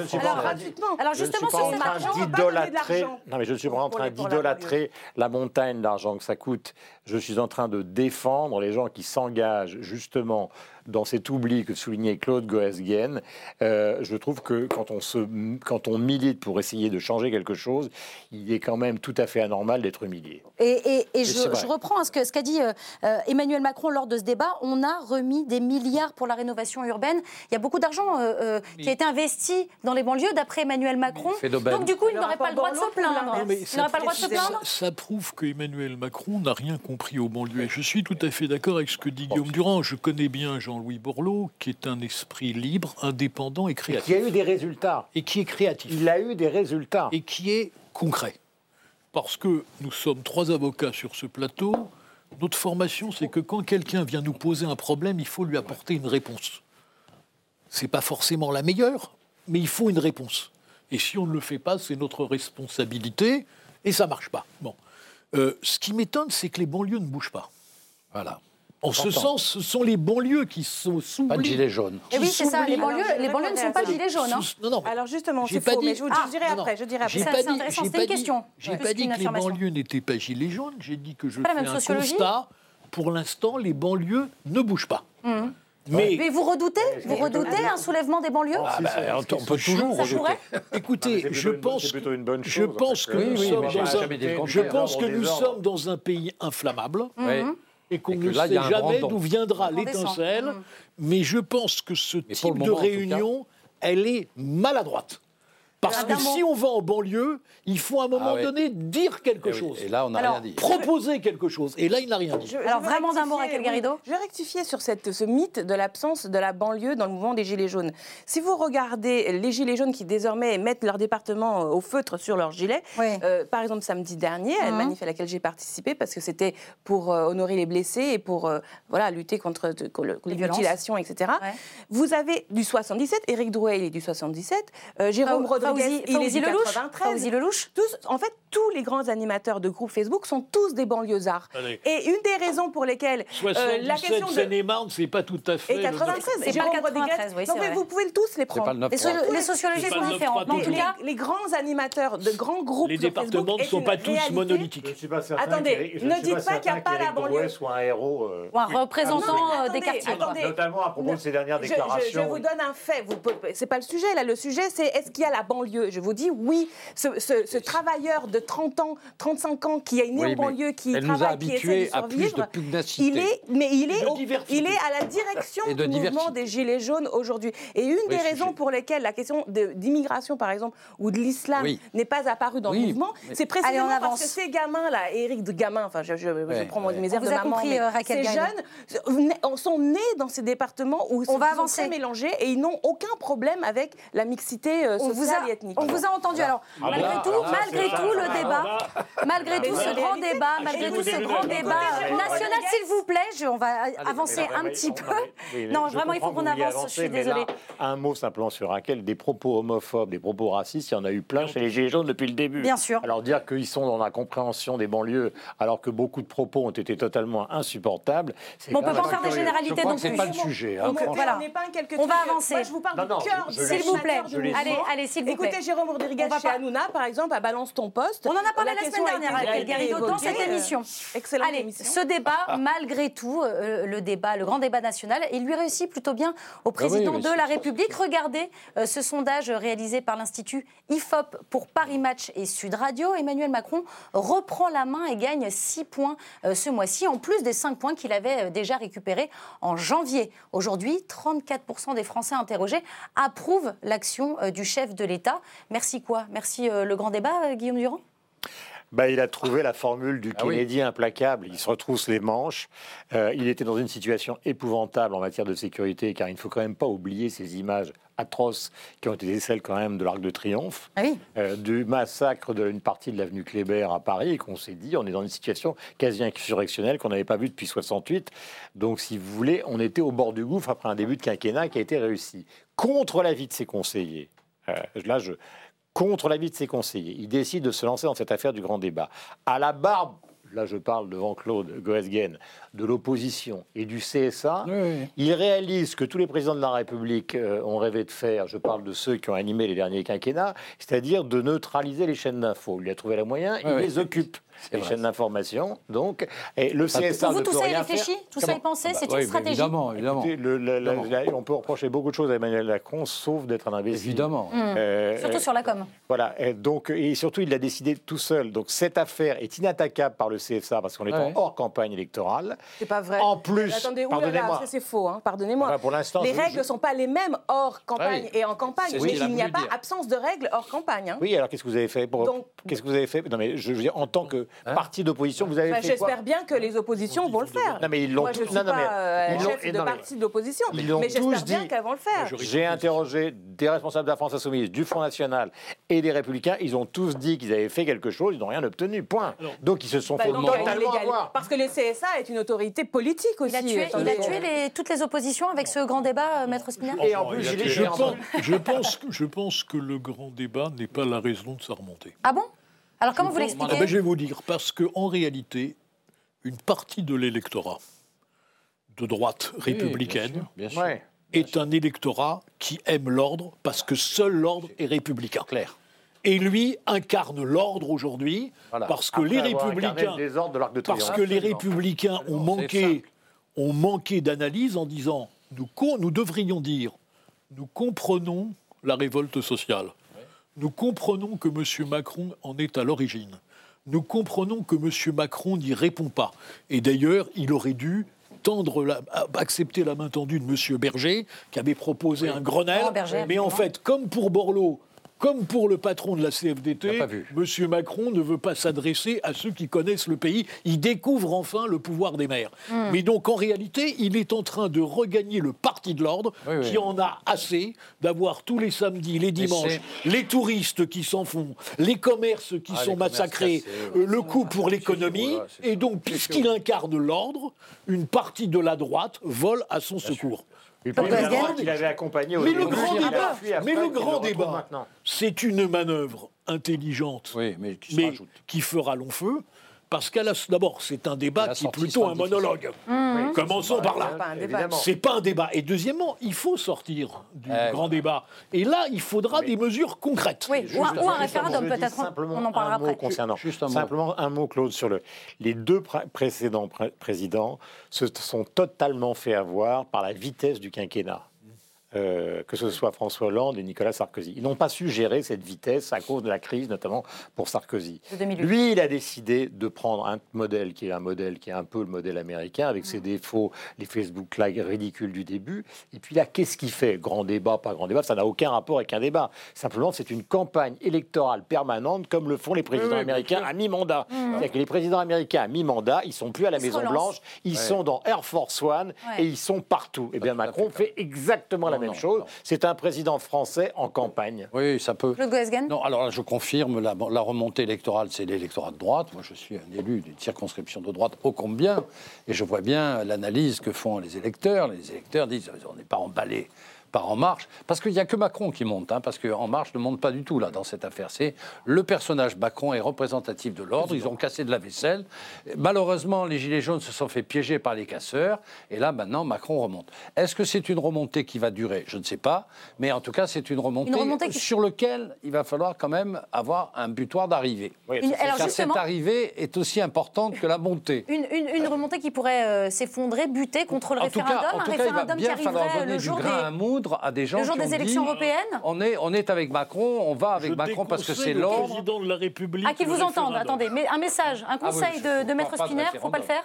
Alors, justement, sur cet argent, non, mais je ne suis pas en train d'idolâtrer la montagne d'argent que ça coûte. Je suis en train de défendre les gens qui s'engagent justement dans cet oubli que soulignait Claude Goesgen, euh, je trouve que quand on, se, quand on milite pour essayer de changer quelque chose, il est quand même tout à fait anormal d'être humilié. Et, et, je, reprends ce qu'a ce qu'a dit euh, euh, Emmanuel Macron lors de ce débat. On a remis des milliards pour la rénovation urbaine. Il y a beaucoup d'argent qui a été investi dans les banlieues, d'après Emmanuel Macron. Donc du coup, il n'aurait pas le droit de se plaindre. il n'aurait pas le droit de se plaindre. Ça, prouve que Emmanuel Macron n'a rien compris aux banlieues. Et je suis tout à fait d'accord avec ce que dit Guillaume Durand. Je connais bien Jean Jean-Louis Borloo, qui est un esprit libre, indépendant et créatif. qui a eu des résultats. Et qui est créatif. Il a eu des résultats. Et qui est concret. Parce que nous sommes trois avocats sur ce plateau. Notre formation, c'est que quand quelqu'un vient nous poser un problème, il faut lui apporter une réponse. C'est pas forcément la meilleure, mais il faut une réponse. Et si on ne le fait pas, c'est notre responsabilité, et ça marche pas. Bon. Euh, ce qui m'étonne, c'est que les banlieues ne bougent pas. Voilà. En ce sens, ce sont les banlieues qui sont sous. Pas de gilets jaunes. Et oui, c'est ça, les banlieues, les banlieues ne sont pas gilets jaunes. Hein. Non, non, Alors justement, c'est faux, dit... mais je vous ah, dirai après. Je dirai après. C'est intéressant, c'était une question. J'ai pas dit que les banlieues n'étaient pas gilets jaunes, j'ai dit que je fais un constat. Pour l'instant, les banlieues ne bougent pas. Mmh. Mais, mais, vous redoutez, vous redoutez un soulèvement des banlieues ah bah, On peut toujours redouter. Écoutez, je pense, je pense que nous sommes dans un, je pense que nous sommes dans un pays inflammable. Et qu'on ne sait jamais d'où viendra l'étincelle. Mmh. Mais je pense que ce type de réunion, elle est maladroite. Parce que si on va en banlieue, il faut à un moment ah donné dire quelque eh chose. Et là, on n'a rien dit. Proposer quelque chose. Et là, il n'a rien dit. Alors, vraiment d'un mot, Raquel Garrido Je vais rectifier sur cette, ce mythe de l'absence de la banlieue dans le mouvement des Gilets jaunes. Si vous regardez les Gilets jaunes qui désormais mettent leur département au feutre sur leur gilet, euh, par exemple samedi dernier, à une mhm. manif à laquelle j'ai participé parce que c'était pour euh, honorer les blessés et pour euh, voilà, lutter contre, les, mutilations, etc. Vous avez du 77, Éric Drouet, il est du 77, Jérôme Rodriguez, il est du 93. Tous, en fait, tous les grands animateurs de groupes Facebook sont tous des banlieusards. Et une des raisons pour lesquelles euh, la question de Seine-et-Marne, c'est pas tout à fait. Et 93, c'est pas 93, oui, vrai. Vous pouvez tous les prendre. Les, les, sociologies sont différentes. En tout cas, les grands animateurs de grands groupes les départements ne sont pas tous monolithiques. Attendez, ne dites pas qu'il n'y a pas la banlieue. soit un héros. Euh, ou un représentant euh, des quartiers. Notamment à propos de ces dernières déclarations. Je vous donne un fait. C'est pas le sujet là. Le sujet, c'est est-ce qu'il y a la banlieue Je vous dis oui. Ce travailleur de 30 ans, 35 ans, qui a une oui, banlieue, qui travaille, qui essaie de survivre, il est, mais il est, il est à la direction du mouvement des Gilets jaunes aujourd'hui. Et une des raisons pour lesquelles la question d'immigration, par exemple, ou de l'islam n'est pas apparue dans le mouvement, c'est précisément parce que ces gamins-là, Éric de Gamin, enfin, je, je, prends mes airs de maman, compris, euh, ces jeunes sont nés dans ces départements où on va avancer. mélangés et ils n'ont aucun problème avec la mixité euh, sociale et ethnique. On vous a entendu. Alors, malgré tout, malgré tout, le débat, malgré tout ce grand débat, malgré tout ce grand débat national, s'il vous plaît, on va avancer un petit peu. Non, vraiment, il faut qu'on avance. Je suis désolée. Un mot simplement sur Raquel, des propos homophobes, des propos racistes, il y en a eu plein chez les Gilets jaunes depuis le début. Bien sûr. Alors dire qu'ils sont dans la compréhension des banlieues, alors que beaucoup de propos ont été totalement insupportables. on ne peut pas faire des généralités non plus. C'est pas le sujet. Hein, on va avancer. Moi, je vous parle du cœur, s'il vous plaît. Allez, allez, s'il vous plaît. Écoutez, Jérôme Rodriguez chez Hanouna, par exemple, à Balance ton poste. On en a parlé la, semaine dernière avec Garrido dans cette émission. Excellent. Allez, ce débat, malgré tout, euh, le débat, le grand débat national, il lui réussit plutôt bien au ah président de la République. Regardez euh, ce sondage réalisé par l'Institut IFOP pour Paris Match et Sud Radio. Emmanuel Macron reprend la main et gagne 6 points euh, ce mois-ci, en plus des 5 points qu'il avait déjà récupérés en janvier. Aujourd'hui, 34% des Français interrogés approuvent l'action du chef de l'État. Merci quoi? Merci le grand débat, Guillaume Durand? Bah, il a trouvé la formule du ah Kennedy implacable. Il se retrousse les manches. Euh, il était dans une situation épouvantable en matière de sécurité, car il ne faut quand même pas oublier ces images atroces qui ont été celles quand même de l'Arc de Triomphe, ah euh, du massacre d'une partie de l'avenue Kléber à Paris, et qu'on s'est dit, on est dans une situation quasi insurrectionnelle qu'on n'avait pas vue depuis 68. Donc, si vous voulez, on était au bord du gouffre après un début de quinquennat qui a été réussi. Contre l'avis de ses conseillers. Euh, là, je, contre l'avis de ses conseillers. Il décide de se lancer dans cette affaire du grand débat. À la barbe, là je parle devant Claude Goesgen, de l'opposition et du CSA, il réalise que tous les présidents de la République euh, ont rêvé de faire, je parle de ceux qui ont animé les derniers quinquennats, c'est-à-dire de neutraliser les chaînes d'infos. Il a trouvé la moyen, il les occupe les chaînes d'information. Donc, et le CSA vous, tout ça est réfléchi, tout ça est pensé, c'est une stratégie. Évidemment, évidemment. on peut reprocher beaucoup de choses à Emmanuel Macron, sauf d'être un imbécile. Évidemment. Mmh. Euh, surtout sur la com. Voilà. Et donc, et surtout, il l'a décidé tout seul. Donc, cette affaire est inattaquable par le CSA parce qu'on est en hors campagne électorale. C'est pas vrai. En plus, pardonnez-moi. c'est faux. Hein, pardonnez-moi. pour l'instant, les règles ne sont pas les mêmes hors campagne et en campagne. Mais il n'y a pas absence de règles hors campagne. Hein. Oui. Alors, qu'est-ce que vous avez fait pour Qu'est-ce que vous avez fait? Non, mais je veux dire, en tant que hein parti d'opposition, vous avez fait fait J'espère bien que les oppositions vont le faire. Non, mais ils l'ont tous. Je non, pas euh, chef de parti d'opposition, mais j'espère bien qu'elles vont le faire. J'ai interrogé des responsables de la France Insoumise, du Front National et des Républicains. Ils ont tous dit qu'ils avaient fait quelque chose. Ils n'ont rien obtenu. Point. Donc ils se sont bah, fait totalement avoir. Parce que le CSA est une autorité politique aussi. Il a tué, il a tué les, toutes les oppositions avec ce grand débat, euh, Maître Spinner. Et en plus, je, pense, je, pense, je pense que le grand débat n'est pas la raison de sa remontée. Ah bon? Alors comment vous l'expliquez ben, Je vais vous dire, parce qu'en réalité, une partie de l'électorat de droite républicaine est un électorat qui aime l'ordre parce que seul l'ordre est républicain. Clair. Et lui incarne l'ordre aujourd'hui parce que les républicains, parce que les républicains ont manqué, ont manqué d'analyse en disant nous, nous devrions dire nous comprenons la révolte sociale. Nous comprenons que M. Macron en est à l'origine. nous comprenons que M. Macron n'y répond pas. Et d'ailleurs, il aurait dû tendre la, accepter la main tendue de M. Berger, qui avait proposé un Grenelle. mais en fait, comme pour Borloo, comme pour le patron de la CFDT, M. Macron ne veut pas s'adresser à ceux qui connaissent le pays. Il découvre enfin le pouvoir des maires. Hmm. Mais donc, en réalité, il est en train de regagner le parti de l'ordre, qui en a assez d'avoir tous les samedis, les dimanches, les touristes qui s'en font, les commerces qui ah, sont massacrés, euh, le coût pour l'économie. Et donc, puisqu'il incarne l'ordre, une partie de la droite vole à son secours. Il avait accompagné Mais le grand débat, mais le grand débat, c'est une manœuvre intelligente, mais qui fera long feu. Parce qu'à d'abord, c'est un débat qui est plutôt un monologue. Mmh. Commençons par là. C'est pas un débat. Et deuxièmement, il faut sortir du eh, grand débat. Et là, il faudra des mesures concrètes. Oui, ou un, référendum peut-être. On en parlera après. Concernant, simplement un mot, Claude, sur le, les deux précédents présidents se sont totalement fait avoir par la vitesse du quinquennat. Euh, que ce soit François Hollande et Nicolas Sarkozy. Ils n'ont pas su gérer cette vitesse à cause de la crise, notamment pour Sarkozy. Lui, il a décidé de prendre un modèle qui est un modèle qui est un peu le modèle américain, avec ses défauts, les Facebook Live ridicules du début. Et puis là, qu'est-ce qu'il fait? Grand débat, pas grand débat, ça n'a aucun rapport avec un débat. Simplement, c'est une campagne électorale permanente, comme le font les présidents américains à mi-mandat. Mmh. C'est-à-dire que les présidents américains à mi-mandat, ils sont plus à la Maison Blanche, ils sont dans Air Force One et ils sont partout. Et eh bien Macron fait exactement la même même chose. C'est un président français en campagne. Oui, ça peut. Claude Non, alors là, je confirme, la, la remontée électorale, c'est l'électorat de droite. Moi, je suis un élu d'une circonscription de droite ô combien. Et je vois bien l'analyse que font les électeurs. Les électeurs disent on n'est pas emballé par En Marche, parce qu'il n'y a que Macron qui monte, hein, parce qu'En Marche ne monte pas du tout là dans cette affaire. C'est le personnage Macron est représentatif de l'ordre. Ils ont cassé de la vaisselle. Malheureusement, les gilets jaunes se sont fait piéger par les casseurs, et là maintenant Macron remonte. Est-ce que c'est une remontée qui va durer? Je ne sais pas, mais en tout cas c'est une remontée, sur laquelle il va falloir quand même avoir un butoir d'arrivée. car cette arrivée est aussi importante que la montée. Une, remontée qui pourrait euh, s'effondrer, buter contre le référendum, un référendum qui arriverait le jour des à des gens le jour des élections européennes on est, on est avec Macron, on va avec Macron parce que c'est l'ordre. président de la République. Ah, qu'ils vous entendent. Attendez, mais un message, un ah conseil de, de Maître Spinner, il ne faut pas le faire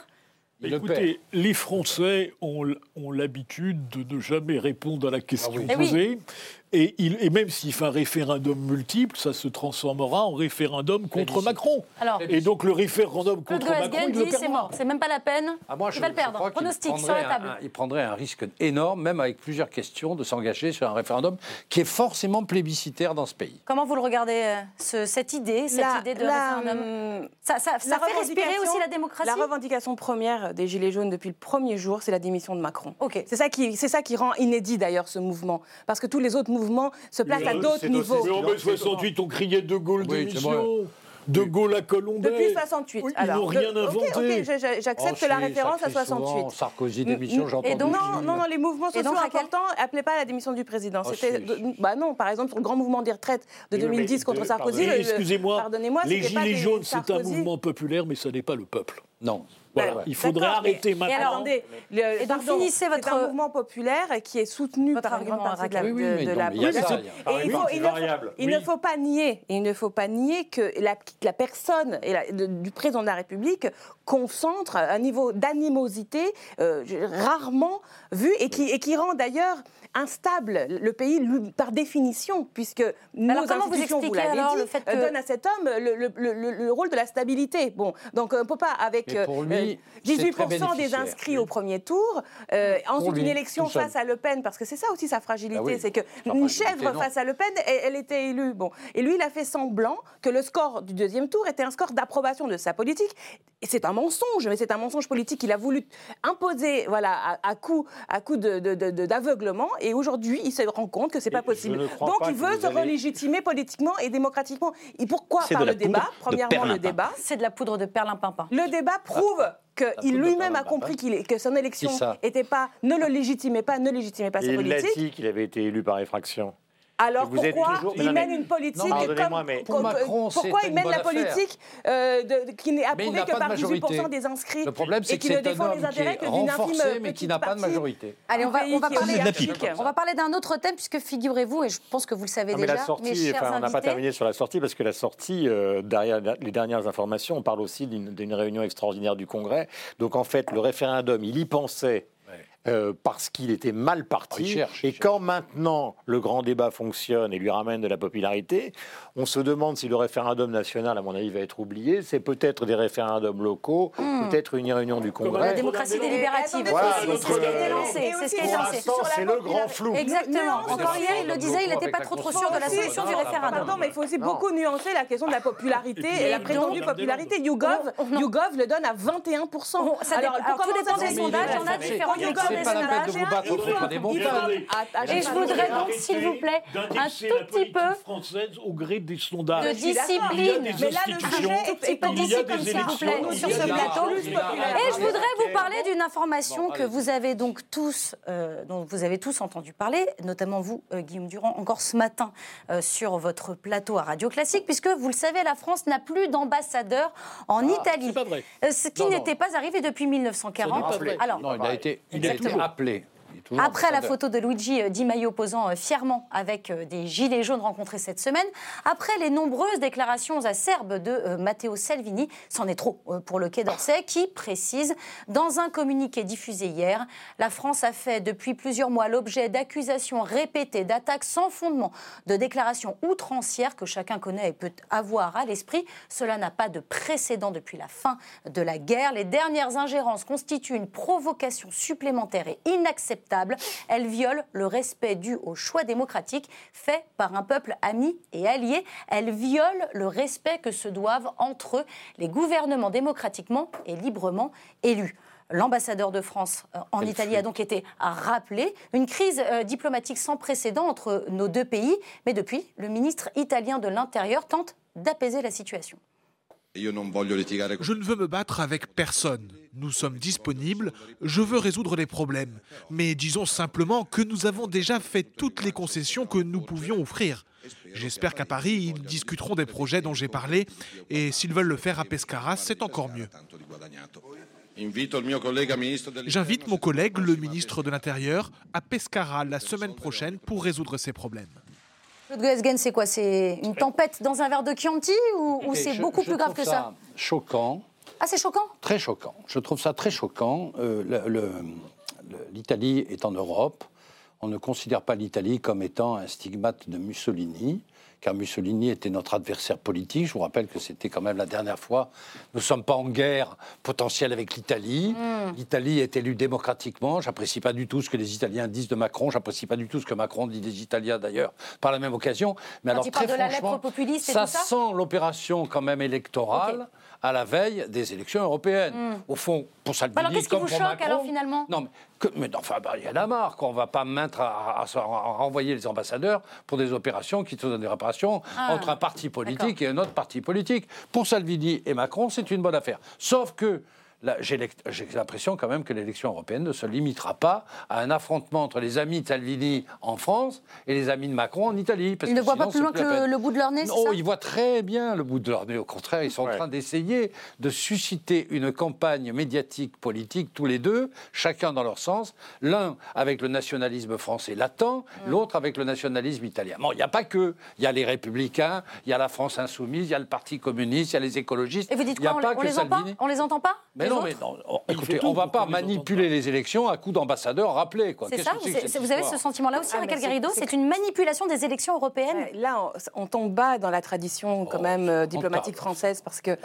Écoutez, les Français ont, ont l'habitude de ne jamais répondre à la question ah posée. Et, il, et, même s'il fait un référendum multiple, ça se transformera en référendum contre Macron. et donc le référendum contre Macron, il dit c'est mort, c'est même pas la peine. Ah, moi, il va le perdre. Pronostic sur la table. il prendrait un risque énorme, même avec plusieurs questions, de s'engager sur un référendum qui est forcément plébiscitaire dans ce pays. Comment vous le regardez, euh, cette idée, cette idée de référendum hum, Ça, ça, ça fait respirer aussi la démocratie La revendication première des Gilets jaunes depuis le premier jour, c'est la démission de Macron. C'est ça, qui, ça qui rend inédit d'ailleurs ce mouvement. Parce que tous les autres mouvement se place à d'autres niveaux. Mais en mai 68, on criait De Gaulle démission. De Gaulle à Colombey. Depuis 68. ils n'ont rien inventé. j'accepte oh, la référence à 68. Sarkozy démission, j'entends. non, non, non, les mouvements sociaux importants n'appelaient pas la démission du président. Oh, C'était, bah non, par exemple, sur le grand mouvement des retraites de 2010 contre Sarkozy. Excusez-moi, pardonnez-moi, les Gilets jaunes, c'est un mouvement populaire, mais ce n'est pas le peuple. Non. Voilà, il faudrait arrêter maintenant. Et attendez, le, et donc finissez votre un mouvement populaire qui est soutenu par une grande partie de la, oui, de, la il, ne faut pas nier, il ne faut pas nier que la, la personne et la, du président de la République concentre un niveau d'animosité euh, rarement vu et qui, et qui rend d'ailleurs instable, le pays par définition, puisque nos institutions, vous, l'avez dit, le fait que... donnent à cet homme le, rôle de la stabilité. Bon, donc on ne peut pas avec 18% euh, des inscrits au premier tour, euh, ensuite une élection face à Le Pen, parce que c'est ça aussi sa fragilité, ah c'est que une chèvre face à Le Pen, elle, était élue. Bon, et lui, il a fait semblant que le score du deuxième tour était un score d'approbation de sa politique. Et c'est un mensonge, mais c'est un mensonge politique qu'il a voulu imposer, voilà, à, coup, à coup d'aveuglement. Et aujourd'hui, il se rend compte que c'est pas possible. Donc, il veut se relégitimer politiquement et démocratiquement. Et pourquoi Par le débat? Premièrement, le débat. C'est de la poudre de perlimpinpin. Le débat prouve qu'il lui-même a compris que son élection était pas, ne le légitimait pas, ne légitimait pas sa politique. Il l'a dit qu'il avait été élu par effraction. Alors pourquoi il mène une politique comme, Macron, pourquoi il mène la politique euh, qui n'est approuvée que par 18% des inscrits Le problème, c'est que c'est un homme qui est renforcé, mais qui n'a pas de majorité. Allez, on va, on va parler, on va parler d'un autre thème, puisque figurez-vous, et je pense que vous le savez déjà, la sortie, on n'a pas terminé sur la sortie, parce que la sortie, euh, derrière les dernières informations, on parle aussi d'une réunion extraordinaire du Congrès. Donc en fait, le référendum, il y pensait euh, parce qu'il était mal parti. et quand maintenant le grand débat fonctionne et lui ramène de la popularité, on se demande si le référendum national, à mon avis, va être oublié. C'est peut-être des référendums locaux, hmm. peut-être une réunion du Congrès. La démocratie délibérative. Voilà, c'est ce qui a été lancé. C'est ce qui a été lancé. C'est le grand flou. Exactement. Encore hier, il le disait, il n'était pas trop trop sûr de la solution du référendum. Pardon, mais il faut aussi beaucoup nuancer la question de la popularité et la prétendue popularité. YouGov, YouGov le donne à 21%. Alors, tout dépend des sondages. On a différents c'est pas la peine de vous battre contre des. Et je voudrais donc, s'il vous plaît, un tout petit peu française au gré des sondages. de discipline. Mais là, le sujet est pas discipline, s'il vous plaît, sur ce plateau. Et je voudrais vous parler d'une information que vous avez donc tous, euh, dont vous avez tous entendu parler, notamment vous, euh, Guillaume Durand, encore ce matin euh, sur votre plateau à Radio Classique, puisque vous le savez, la France n'a plus d'ambassadeur en ah, Italie. Pas vrai. Ce qui n'était pas arrivé depuis 1940. Alors, non, il a été, il a Après la photo de Luigi euh, Di Maio posant euh, fièrement avec euh, des gilets jaunes rencontrés cette semaine, après les nombreuses déclarations acerbes de Matteo Salvini, c'en est trop pour le Quai d'Orsay, qui précise dans un communiqué diffusé hier, la France a fait depuis plusieurs mois l'objet d'accusations répétées, d'attaques sans fondement, de déclarations outrancières que chacun connaît et peut avoir à l'esprit. Cela n'a pas de précédent depuis la fin de la guerre. Les dernières ingérences constituent une provocation supplémentaire et inacceptable elle viole le respect dû au choix démocratique fait par un peuple ami et allié. Elle viole le respect que se doivent entre eux les gouvernements démocratiquement et librement élus. L'ambassadeur de France euh, en Italie a donc été rappelé. Une crise euh, diplomatique sans précédent entre nos deux pays. Mais depuis, le ministre italien de l'Intérieur tente d'apaiser la situation. Je ne veux me battre avec personne. Nous sommes disponibles. Je veux résoudre les problèmes. Mais disons simplement que nous avons déjà fait toutes les concessions que nous pouvions offrir. J'espère qu'à Paris, ils discuteront des projets dont j'ai parlé. Et s'ils veulent le faire à Pescara, c'est encore mieux. J'invite mon collègue, le ministre de l'Intérieur, à Pescara la semaine prochaine pour résoudre ces problèmes. Claude c'est quoi? C'est une tempête dans un verre de Chianti ou, c'est beaucoup plus grave que ça, Choquant. Ah, c'est choquant? Très choquant. Je trouve ça très choquant. Euh, L'Italie est en Europe. On ne considère pas l'Italie comme étant un stigmate de Mussolini car Mussolini était notre adversaire politique. Je vous rappelle que c'était quand même la dernière fois. Nous ne sommes pas en guerre potentielle avec l'Italie. Hmm. L'Italie est élue démocratiquement. J'apprécie pas du tout ce que les Italiens disent de Macron. J'apprécie pas du tout ce que Macron dit des Italiens d'ailleurs par la même occasion. Mais alors très franchement, ça, sent l'opération quand même électorale à la veille des élections européennes. Hmm. Au fond, pour Salvini, alors, qu'est-ce qui vous choque alors finalement Non, mais, mais enfin, bah, il y en a marre qu'on va pas mettre à, renvoyer les ambassadeurs pour des opérations qui sont des réparations ah. entre un parti politique et un autre parti politique. Pour Salvini et Macron, c'est une bonne affaire. Sauf que j'ai l'impression quand même que l'élection européenne ne se limitera pas à un affrontement entre les amis de Salvini en France et les amis de Macron en Italie. ils ne voient pas plus loin que le, bout de leur nez, Non, ils voient très bien le bout de leur nez. Au contraire, ils sont en train d'essayer de susciter une campagne médiatique, politique, tous les deux, chacun dans leur sens. L'un avec le nationalisme français latent, mm. l'autre avec le nationalisme italien. Bon, il n'y a pas que. Il y a les républicains, il y a la France insoumise, il y a le Parti communiste, il y a les écoulogistes. Et vous dites quoi on, les entend pas? On les entend pas? Non, mais écoutez, on ne va pas manipuler les élections à coup d'ambassadeurs rappelés. C'est ça Vous avez ce sentiment-là aussi, ah, Raquel Garrido C'est une manipulation des élections européennes. Là, on, tombe bas dans la tradition quand oh, même euh, diplomatique française parce que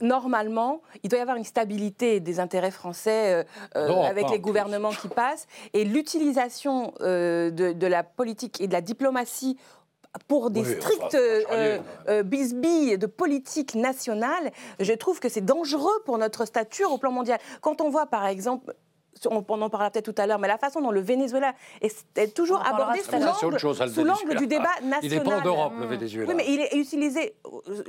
normalement, il doit y avoir une stabilité des intérêts français euh, euh, avec les gouvernements qui passent. Et l'utilisation de, de la politique et de la diplomatie pour des strictes euh, euh, bisbilles de politique nationale, je trouve que c'est dangereux pour notre stature au plan mondial. Quand on voit par exemple on, en parlera peut-être tout à l'heure, mais la façon dont le Venezuela est, toujours abordé sous l'angle du débat national. Il n'est pas en Europe, le Venezuela. Oui, mais il est utilisé.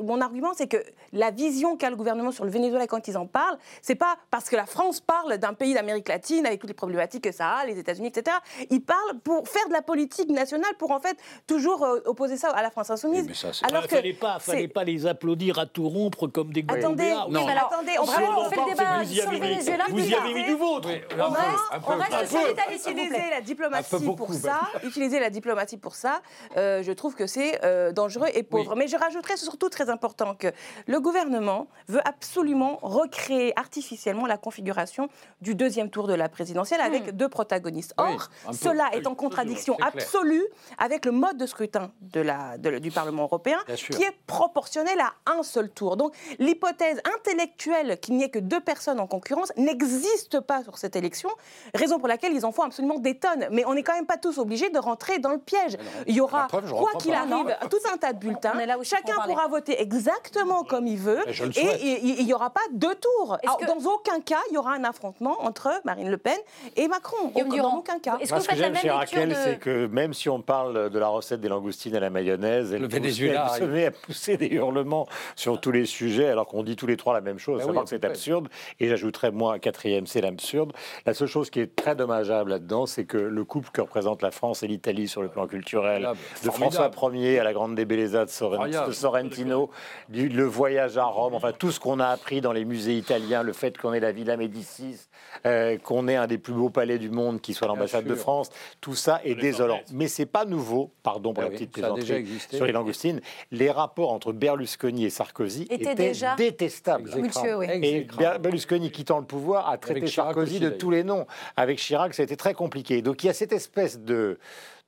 Mon argument, c'est que la vision qu'a le gouvernement sur le Venezuela quand ils en parlent, c'est pas parce que la France parle d'un pays d'Amérique latine avec toutes les problématiques que ça a, les États-Unis, etc. Ils parlent pour faire de la politique nationale, pour en fait toujours euh, opposer ça à la France insoumise. mais ça, Alors que fallait pas, fallait pas les applaudir à tout rompre comme des Attendez, non. mais attendez, on, vraiment, on fait le débat sur le Venezuela. Vous y avez mis du vôtre. On reste sur l'Italie, utiliser la diplomatie pour ça. Utiliser la diplomatie pour ça, je trouve que c'est euh, dangereux et pauvre. Mais je rajouterais surtout très important que le gouvernement veut absolument recréer artificiellement la configuration du deuxième tour de la présidentielle avec hmm. deux protagonistes. Or, cela est en contradiction absolue avec le mode de scrutin de la, du Parlement européen qui est proportionnel à un seul tour. Donc l'hypothèse intellectuelle qu'il n'y ait que deux personnes en concurrence n'existe pas sur cette élection, raison pour laquelle ils en font absolument des tonnes. Mais on n'est quand même pas tous obligés de rentrer dans le piège. Il y aura, quoi qu'il arrive, tout un tas de bulletins. Chacun pourra voter exactement comme il veut. Et il n'y aura pas deux tours. Dans aucun cas, il y aura un affrontement entre Marine Le Pen et Macron. Dans aucun cas. ce que, j'aime chez Raquel, c'est que même si on parle de la recette des langoustines à la mayonnaise, elle, le Venezuela, se met à pousser des hurlements sur tous les sujets, alors qu'on dit tous les trois la même chose. Ben que c'est absurde. Et j'ajouterais, moi, quatrième, c'est l'absurde. La seule chose qui est très dommageable là-dedans, c'est que le couple que représente la France et l'Italie sur le plan culturel, de François Ier à la Grande Débellezza de, Sorrentino, le voyage à Rome, enfin tout ce qu'on a appris dans les musées italiens, le fait qu'on ait la Villa Médicis, euh, qu'on ait un des plus beaux palais du monde qui soit l'ambassade de France, tout ça est désolant. Mais c'est pas nouveau, pardon pour eh la petite plaisanterie sur les langoustines, les rapports entre Berlusconi et Sarkozy étaient, déjà détestables. Et Berlusconi quittant le pouvoir a traité Sarkozy de tous les noms. Avec Chirac, ça a été très compliqué. Donc il y a cette espèce de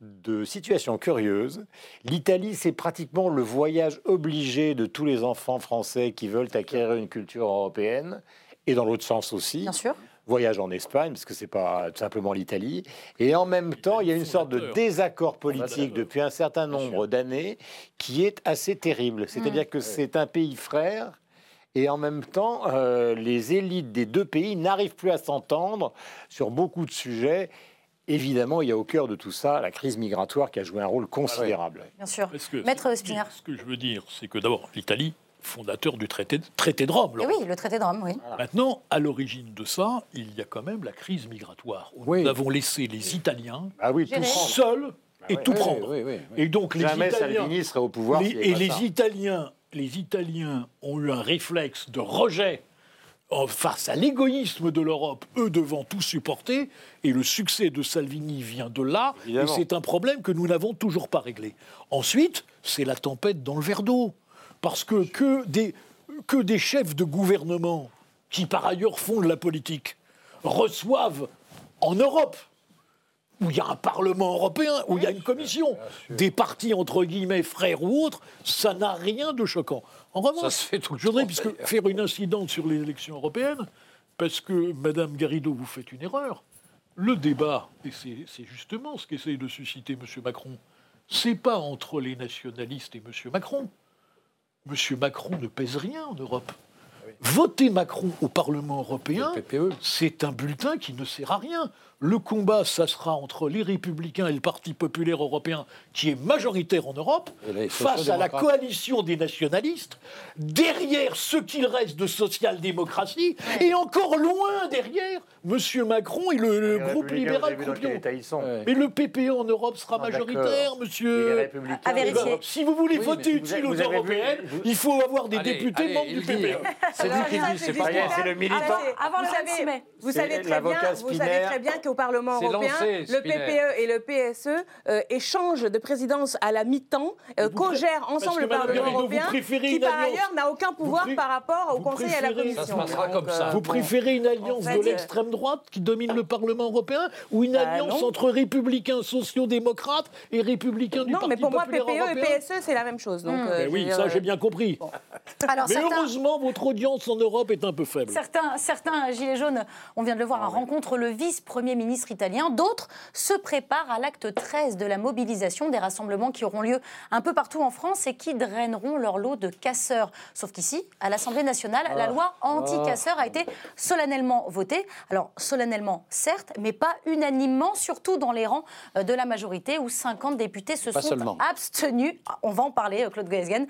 de situation curieuse. L'Italie, c'est pratiquement le voyage obligé de tous les enfants français qui veulent acquérir une culture européenne, et dans l'autre sens aussi. Bien sûr. Voyage en Espagne, parce que c'est pas simplement l'Italie. Et en même temps, il y a une sorte de désaccord politique depuis un certain nombre d'années qui est assez terrible. C'est-à-dire que c'est un pays frère et en même temps, euh, les élites des deux pays n'arrivent plus à s'entendre sur beaucoup de sujets. Évidemment, il y a au cœur de tout ça la crise migratoire qui a joué un rôle considérable. Bien sûr. Maître Spinner. Ce que je veux dire, c'est que d'abord, l'Italie, fondateur du traité, traité de Rome. oui, le traité de Rome, oui. Maintenant, à l'origine de ça, il y a quand même la crise migratoire. Nous avons laissé les Italiens ah oui, seuls et tout prendre. Et donc les Jamais Italiens, serait au pouvoir. et les Italiens, les Italiens ont eu un réflexe de rejet face à l'égoïsme de l'Europe, eux devant tout supporter, et le succès de Salvini vient de là, et c'est un problème que nous n'avons toujours pas réglé. Ensuite, c'est la tempête dans le verre d'eau. Parce que que des, que des chefs de gouvernement, qui par ailleurs font de la politique, reçoivent en Europe, où il y a un Parlement européen, où il y a une commission, des partis entre guillemets frères ou autres, ça n'a rien de choquant. En revanche, je voudrais puisque, faire une incidente sur les élections européennes, parce que, Madame Garrido, vous faites une erreur. Le débat, et c'est justement ce qu'essaye de susciter M. Macron, c'est pas entre les nationalistes et M. Macron. M. Macron ne pèse rien en Europe. Voter Macron au Parlement européen, e. c'est un bulletin qui ne sert à rien. Le combat, ça sera entre les Républicains et le Parti populaire européen, qui est majoritaire en Europe, face à la coalition des nationalistes, derrière ce qu'il reste de social-démocratie, et encore loin derrière M. Macron et le, groupe libéral Croupion. Mais le PPE en Europe sera majoritaire, monsieur. À vérifier. Si vous voulez voter utile aux européennes, il faut avoir des députés membres du PPE. C'est lui qui dit, c'est pas c'est le militant. Avant le vous savez très bien, vous savez très bien qu'au Parlement européen, le PPE et le PSE euh, échangent de présidence à la mi-temps, euh, co-gèrent ensemble le Parlement européen, qui par ailleurs n'a aucun pouvoir par rapport au Conseil et à la Commission. Ça. Vous préférez une alliance de l'extrême droite qui domine le Parlement européen ou une bah alliance entre républicains sociaux-démocrates et républicains du Parti Non, mais pour moi, PPE et PSE, c'est la même chose. Donc, euh, oui, ça j'ai bien compris. Mais heureusement, votre audience en Europe est un peu faible. Certains, certains Gilets jaunes, on vient de le voir, ah rencontrent le vice-premier ministre italien. D'autres se préparent à l'acte 13 de la mobilisation, des rassemblements qui auront lieu un peu partout en France et qui draineront leur lot de casseurs. Sauf qu'ici, à l'Assemblée nationale, la ah. loi anti-casseurs a été solennellement votée. Alors, solennellement, certes, mais pas unanimement, surtout dans les rangs euh, de la majorité où 50 députés se sont abstenus. On va en parler, euh, Claude Goesgen.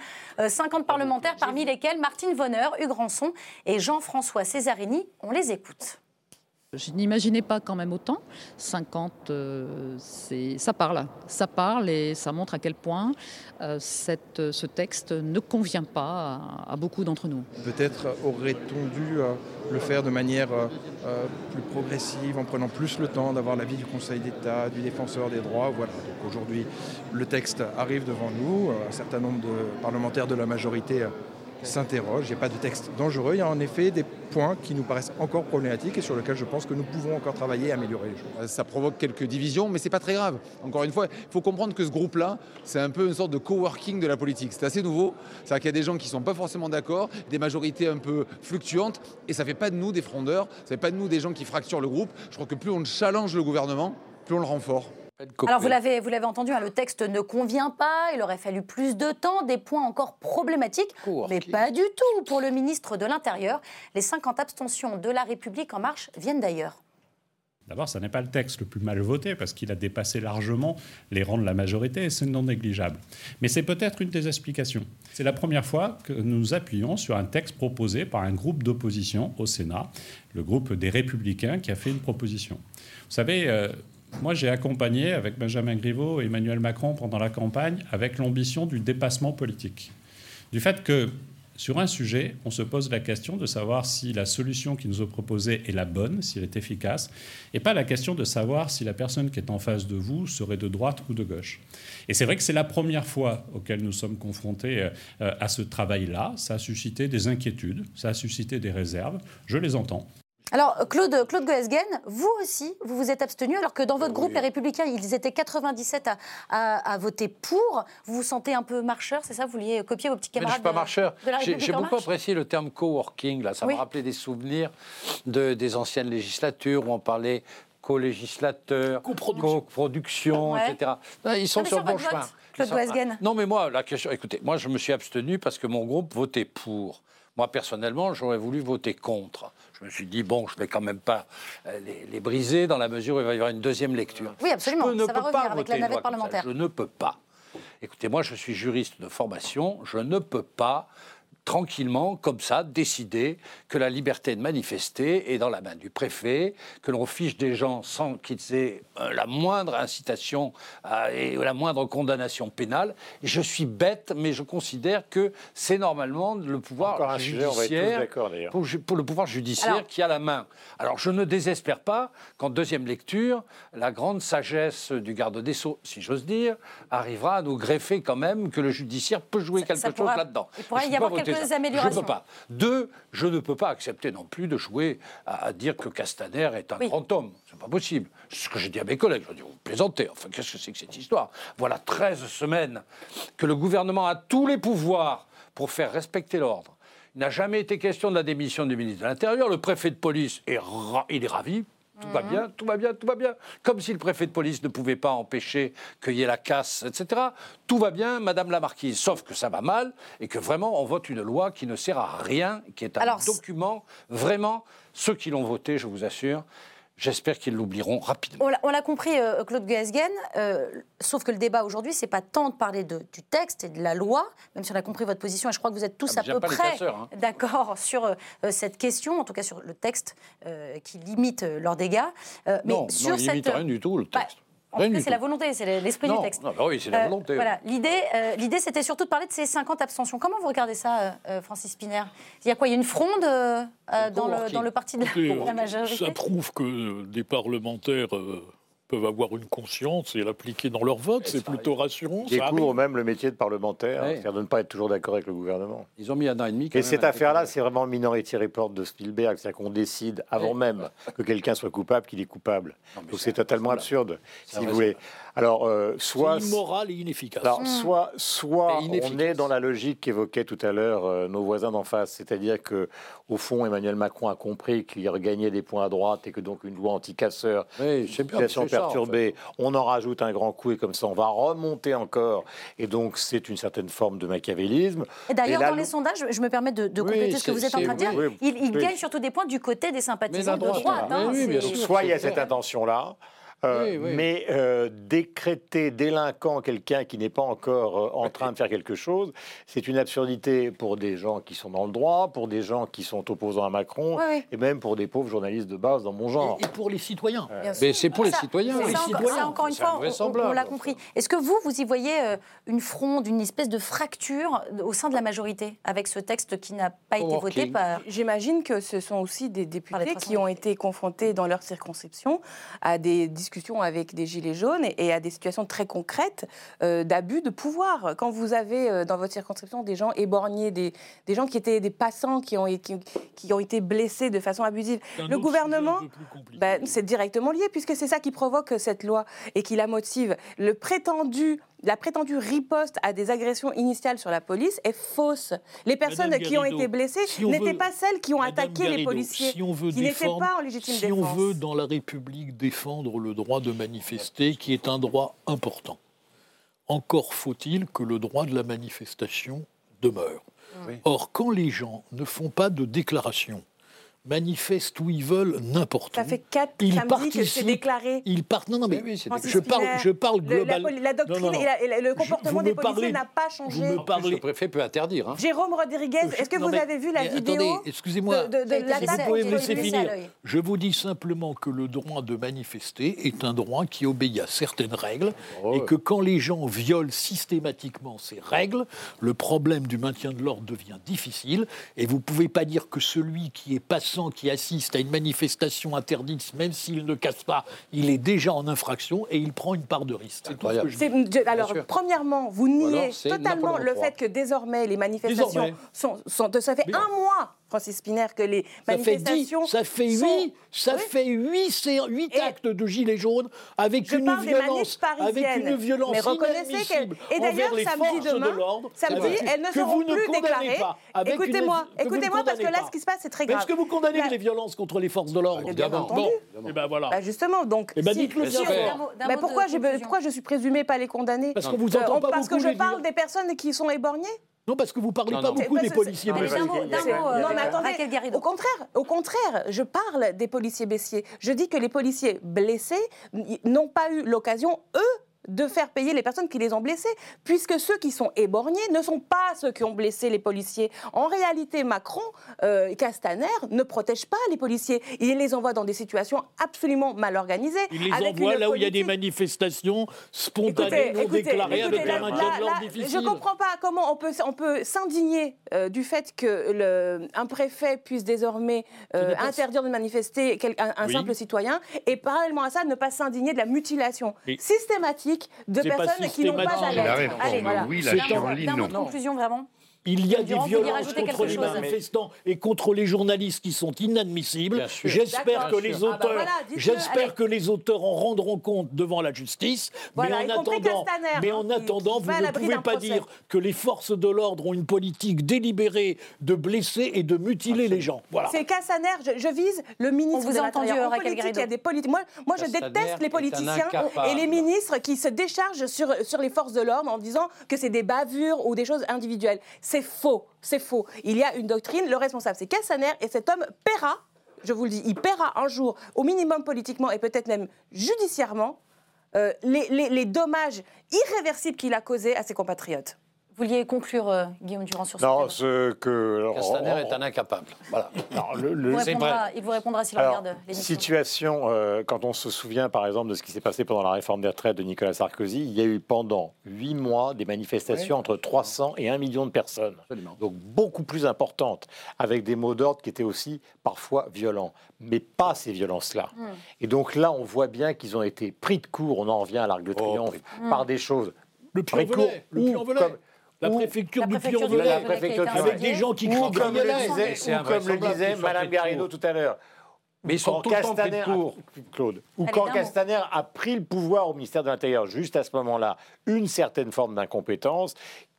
50 euh, parlementaires, parmi lesquels Martine Vonner, Hugues Ranson et Jean-François Césarini. On les écoute. Je n'imaginais pas quand même autant. 50, euh, ça parle. Ça parle et ça montre à quel point euh, cette, ce texte ne convient pas à, beaucoup d'entre nous. Peut-être aurait-on dû euh, le faire de manière plus progressive, en prenant plus le temps d'avoir l'avis du Conseil d'État, du défenseur des droits. Voilà. aujourd'hui, le texte arrive devant nous. Un certain nombre de parlementaires de la majorité s'interroge. Il n'y a pas de texte dangereux. Il y a en effet des points qui nous paraissent encore problématiques et sur lesquels je pense que nous pouvons encore travailler et améliorer. Ça provoque quelques divisions, mais c'est pas très grave. Encore une fois, il faut comprendre que ce groupe-là, c'est un peu une sorte de coworking de la politique. C'est assez nouveau. C'est-à-dire qu'il y a des gens qui ne sont pas forcément d'accord, des majorités un peu fluctuantes, et ça ne fait pas de nous des frondeurs, ça ne fait pas de nous des gens qui fracturent le groupe. Je crois que plus on challenge le gouvernement, plus on le renforce. Alors vous l'avez, vous l'avez entendu, hein, le texte ne convient pas, il aurait fallu plus de temps, des points encore problématiques, mais pas du tout pour le ministre de l'Intérieur. Les 50 abstentions de La République en marche viennent d'ailleurs. D'abord, ce n'est pas le texte le plus mal voté parce qu'il a dépassé largement les rangs de la majorité et c'est non négligeable. Mais c'est peut-être une des explications. C'est la première fois que nous appuyons sur un texte proposé par un groupe d'opposition au Sénat, le groupe des Républicains qui a fait une proposition. Vous savez, euh, moi, j'ai accompagné avec Benjamin Griveaux et Emmanuel Macron pendant la campagne avec l'ambition du dépassement politique. Du fait que sur un sujet, on se pose la question de savoir si la solution qui nous est proposée est la bonne, si elle est efficace, et pas la question de savoir si la personne qui est en face de vous serait de droite ou de gauche. Et c'est vrai que c'est la première fois auquel nous sommes confrontés euh, à ce travail-là. Ça a suscité des inquiétudes, ça a suscité des réserves. Je les entends. Alors, Claude, Claude Goesgen, vous aussi, vous vous êtes abstenu, alors que dans votre groupe, les Républicains, ils étaient 97 à, voter pour. Vous vous sentez un peu marcheur, c'est ça? Vous vouliez copier vos petits camarades Je ne suis pas marcheur. J'ai beaucoup apprécié le terme coworking, là. Ça m'a rappelé des souvenirs de, des anciennes législatures où on parlait co-législateur, co-production, etc. Ils sont sur le bon chemin. Claude Goesgen. Non, mais moi, la question, écoutez, moi, je me suis abstenu parce que mon groupe votait pour. Moi, personnellement, j'aurais voulu voter contre. Je me suis dit, bon, je ne vais quand même pas euh, les, briser dans la mesure où il va y avoir une deuxième lecture. Oui, absolument. Je ne ça va pas avec la navette parlementaire. Je ne peux pas. Écoutez, moi, je suis juriste de formation. Je ne peux pas tranquillement, comme ça, décider que la liberté de manifester est dans la main du préfet, que l'on fiche des gens sans qu'ils aient euh, la moindre incitation et la moindre condamnation pénale. Je suis bête, mais je considère que c'est normalement le pouvoir judiciaire, pour, le pouvoir judiciaire qui a la main. Alors je ne désespère pas qu'en deuxième lecture, la grande sagesse du garde des Sceaux, si j'ose dire, arrivera à nous greffer quand même que le judiciaire peut jouer quelque chose là-dedans. Il pourrait y avoir améliorations. Je ne peux pas. Deux, je ne peux pas accepter non plus de jouer à, dire que Castaner est un grand homme. C'est pas possible. C'est ce que j'ai dit à mes collègues. Je dis, vous plaisantez. Enfin, qu'est-ce que c'est que cette histoire? Voilà 13 semaines que le gouvernement a tous les pouvoirs pour faire respecter l'ordre. Il n'a jamais été question de la démission du ministre de l'Intérieur. Le préfet de police, est il est ravi tout va bien, tout va bien, tout va bien. Comme si le préfet de police ne pouvait pas empêcher qu'il y ait la casse, etc. Tout va bien, Madame la Marquise. Sauf que ça va mal et que vraiment on vote une loi qui ne sert à rien, qui est un document vraiment. Ceux qui l'ont voté, je vous assure, J'espère qu'ils l'oublieront rapidement. On l'a compris, euh, Claude Guesgen, euh, sauf que le débat aujourd'hui, c'est pas tant de parler de, du texte et de la loi, même si on a compris votre position, et je crois que vous êtes tous ah, à peu près hein. d'accord sur euh, cette question, en tout cas sur le texte qui limite leurs dégâts. mais non, sur non, il limite rien du tout, le bah, En tout cas, c'est la volonté, c'est l'esprit du texte. Non, bah oui, c'est la volonté. voilà. L'idée, l'idée, c'était surtout de parler de ces 50 abstentions. Comment vous regardez ça, Francis Spinner Il y a quoi Il y a une fronde dans, le, dans, le, parti de la, majorité? Ça prouve que des parlementaires peuvent avoir une conscience et l'appliquer dans leur vote. C'est plutôt rassurant. Ils découvrent même le métier de parlementaire, c'est-à-dire de ne pas être toujours d'accord avec le gouvernement. Ils ont mis un an et demi. et cette affaire-là, c'est vraiment le Minority Report de Spielberg, c'est-à-dire qu'on décide avant même que quelqu'un soit coupable qu'il est coupable. Donc c'est totalement absurde, si vous voulez. Alors, euh, soit. immoral et inefficace. Alors, hmm. soit, soit on est dans la logique qu'évoquait tout à l'heure euh, nos voisins d'en face, c'est-à-dire que au fond, Emmanuel Macron a compris qu'il regagnait des points à droite et que donc une loi anti-casseur, oui, situation perturbée, on en rajoute un grand coup et comme ça on va remonter encore. Et donc c'est une certaine forme de machiavélisme. Et d'ailleurs, dans les sondages, je me permets de, compléter ce que vous êtes en train de dire, il, gagne surtout des points du côté des sympathisants de droite. Hein, soit il y a cette intention-là, euh, mais euh, décréter délinquant quelqu'un qui n'est pas encore euh, en train de faire quelque chose, c'est une absurdité pour des gens qui sont dans le droit, pour des gens qui sont opposants à Macron, et même pour des pauvres journalistes de base dans mon genre. Et, pour les citoyens. Mais c'est pour les citoyens. les citoyens. encore une fois, on, l'a compris. Est-ce que vous, vous y voyez une fronde, une espèce de fracture au sein de la majorité avec ce texte qui n'a pas été voté par... J'imagine que ce sont aussi des députés qui ont été confrontés dans leur circonscription à des discussions avec des gilets jaunes et, à des situations très concrètes euh, d'abus de pouvoir. Quand vous avez euh, dans votre circonscription des gens éborgnés, des, des gens qui étaient des passants qui ont, qui, qui ont été blessés de façon abusive, le gouvernement, ben, c'est directement lié puisque c'est ça qui provoque cette loi et qui la motive. Le prétendu la prétendue riposte à des agressions initiales sur la police est fausse. Les personnes qui ont été blessées n'étaient pas celles qui ont attaqué les policiers, si on veut qui n'étaient pas en légitime défense. Si on veut, dans la République, défendre le droit de manifester, qui est un droit important, encore faut-il que le droit de la manifestation demeure. Or, quand les gens ne font pas de déclaration, manifestent où ils veulent, n'importe où. Ça fait quatre ils samedis que c'est déclaré. Ils partent. Non, non, mais je parle, je parle globalement. La, doctrine et, le comportement des policiers n'a pas changé. Vous me parlez... Le préfet peut interdire. Hein. Jérôme Rodriguez, est-ce que vous avez vu la vidéo excusez-moi. De, de, si vous pouvez me laisser finir. Je vous dis simplement que le droit de manifester est un droit qui obéit à certaines règles oh, et que quand les gens violent systématiquement ces règles, le problème du maintien de l'ordre devient difficile et vous ne pouvez pas dire que celui qui est passé qui assiste à une manifestation interdite, même s'il ne casse pas, il est déjà en infraction et il prend une part de risque. alors, premièrement, vous niez totalement le fait que désormais les manifestations sont, sont, Ça fait un mois Francis Spinner, que les manifestations. Ça fait huit, ça fait huit, huit actes de gilets jaunes avec une violence, avec une violence mais reconnaissez qu'elle. Et d'ailleurs, samedi demain, samedi, elles ne seront plus déclarées. Écoutez-moi, écoutez-moi, parce que là, ce qui se passe, c'est très grave. Est-ce que vous condamnez les violences contre les forces de l'ordre Évidemment. Bon, et ben voilà. Bah, justement, donc. Et ben dites-le. Mais pourquoi je suis présumé pas les condamner Parce que vous entendez pas Parce que je parle des personnes qui sont éborgnées non, parce que vous parlez pas beaucoup des policiers baissiers. non, mais attendez, au contraire, au contraire, je parle des policiers baissiers. Je dis que les policiers blessés n'ont pas eu l'occasion, eux, de faire payer les personnes qui les ont blessés, puisque ceux qui sont éborgnés ne sont pas ceux qui ont blessé les policiers. En réalité, Macron euh, Castaner ne protègent pas les policiers. Il les envoie dans des situations absolument mal organisées. Il les envoie là où il y a des manifestations spontanées, non déclarées, avec un maintien de l'ordre difficile. Je ne comprends pas comment on peut, on peut s'indigner euh, du fait qu'un préfet puisse désormais euh, interdire de manifester un, simple citoyen, et parallèlement à ça, ne pas s'indigner de la mutilation systématique de personnes qui n'ont pas à l'être. Allez, voilà. Oui, la non. Conclusion vraiment il y a des violences contre les manifestants et contre les journalistes qui sont inadmissibles. J'espère que les ah bah auteurs, j'espère que les auteurs en rendront compte devant la justice. mais en attendant, mais en attendant, vous ne pouvez pas dire que les forces de l'ordre ont une politique délibérée de blesser et de mutiler les gens. Voilà. C'est Cassaner. Je, vise le ministre vous de l'Intérieur. Il y a des politiques. Moi, moi je déteste les politiciens et les ministres qui se déchargent sur, sur les forces de l'ordre en disant que c'est des bavures ou des choses individuelles. C'est faux, c'est faux. Il y a une doctrine, le responsable c'est Cassaner et cet homme paiera, je vous le dis, il paiera un jour, au minimum politiquement et peut-être même judiciairement, euh, les dommages irréversibles qu'il a causés à ses compatriotes. Vous vouliez conclure, euh, Guillaume Durand, sur ce Non, ce que... Castaner est un incapable. Voilà. il, vous répondra, s'il regarde l'émission. Situation, euh, quand on se souvient, par exemple, de ce qui s'est passé pendant la réforme des retraites de Nicolas Sarkozy, il y a eu pendant huit mois des manifestations entre 300 et 1 million de personnes. Donc beaucoup plus importantes, avec des mots d'ordre qui étaient aussi parfois violents. Mais pas ces violences-là. Hmm. Et donc là, on voit bien qu'ils ont été pris de court, on en revient à l'Arc de oh, Triomphe, par des choses... Le puy le la préfecture du Puy-en-Velay, avec des gens qui crient comme le disait, comme le disait Madame Garrido tout à l'heure, Mais ils sont tout le temps pris de court. Claude. Ou quand Castaner a pris le pouvoir au ministère de l'Intérieur, juste à ce moment-là, une certaine forme d'incompétence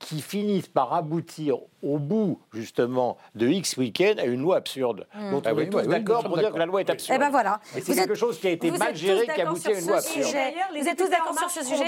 qui finissent par aboutir au bout, justement, de X week-end à une loi absurde. Donc, ah on est tous d'accord pour dire que la loi est absurde. Eh ben voilà. c'est quelque chose qui a été mal géré qui aboutit à une loi absurde. Vous êtes tous d'accord sur ce sujet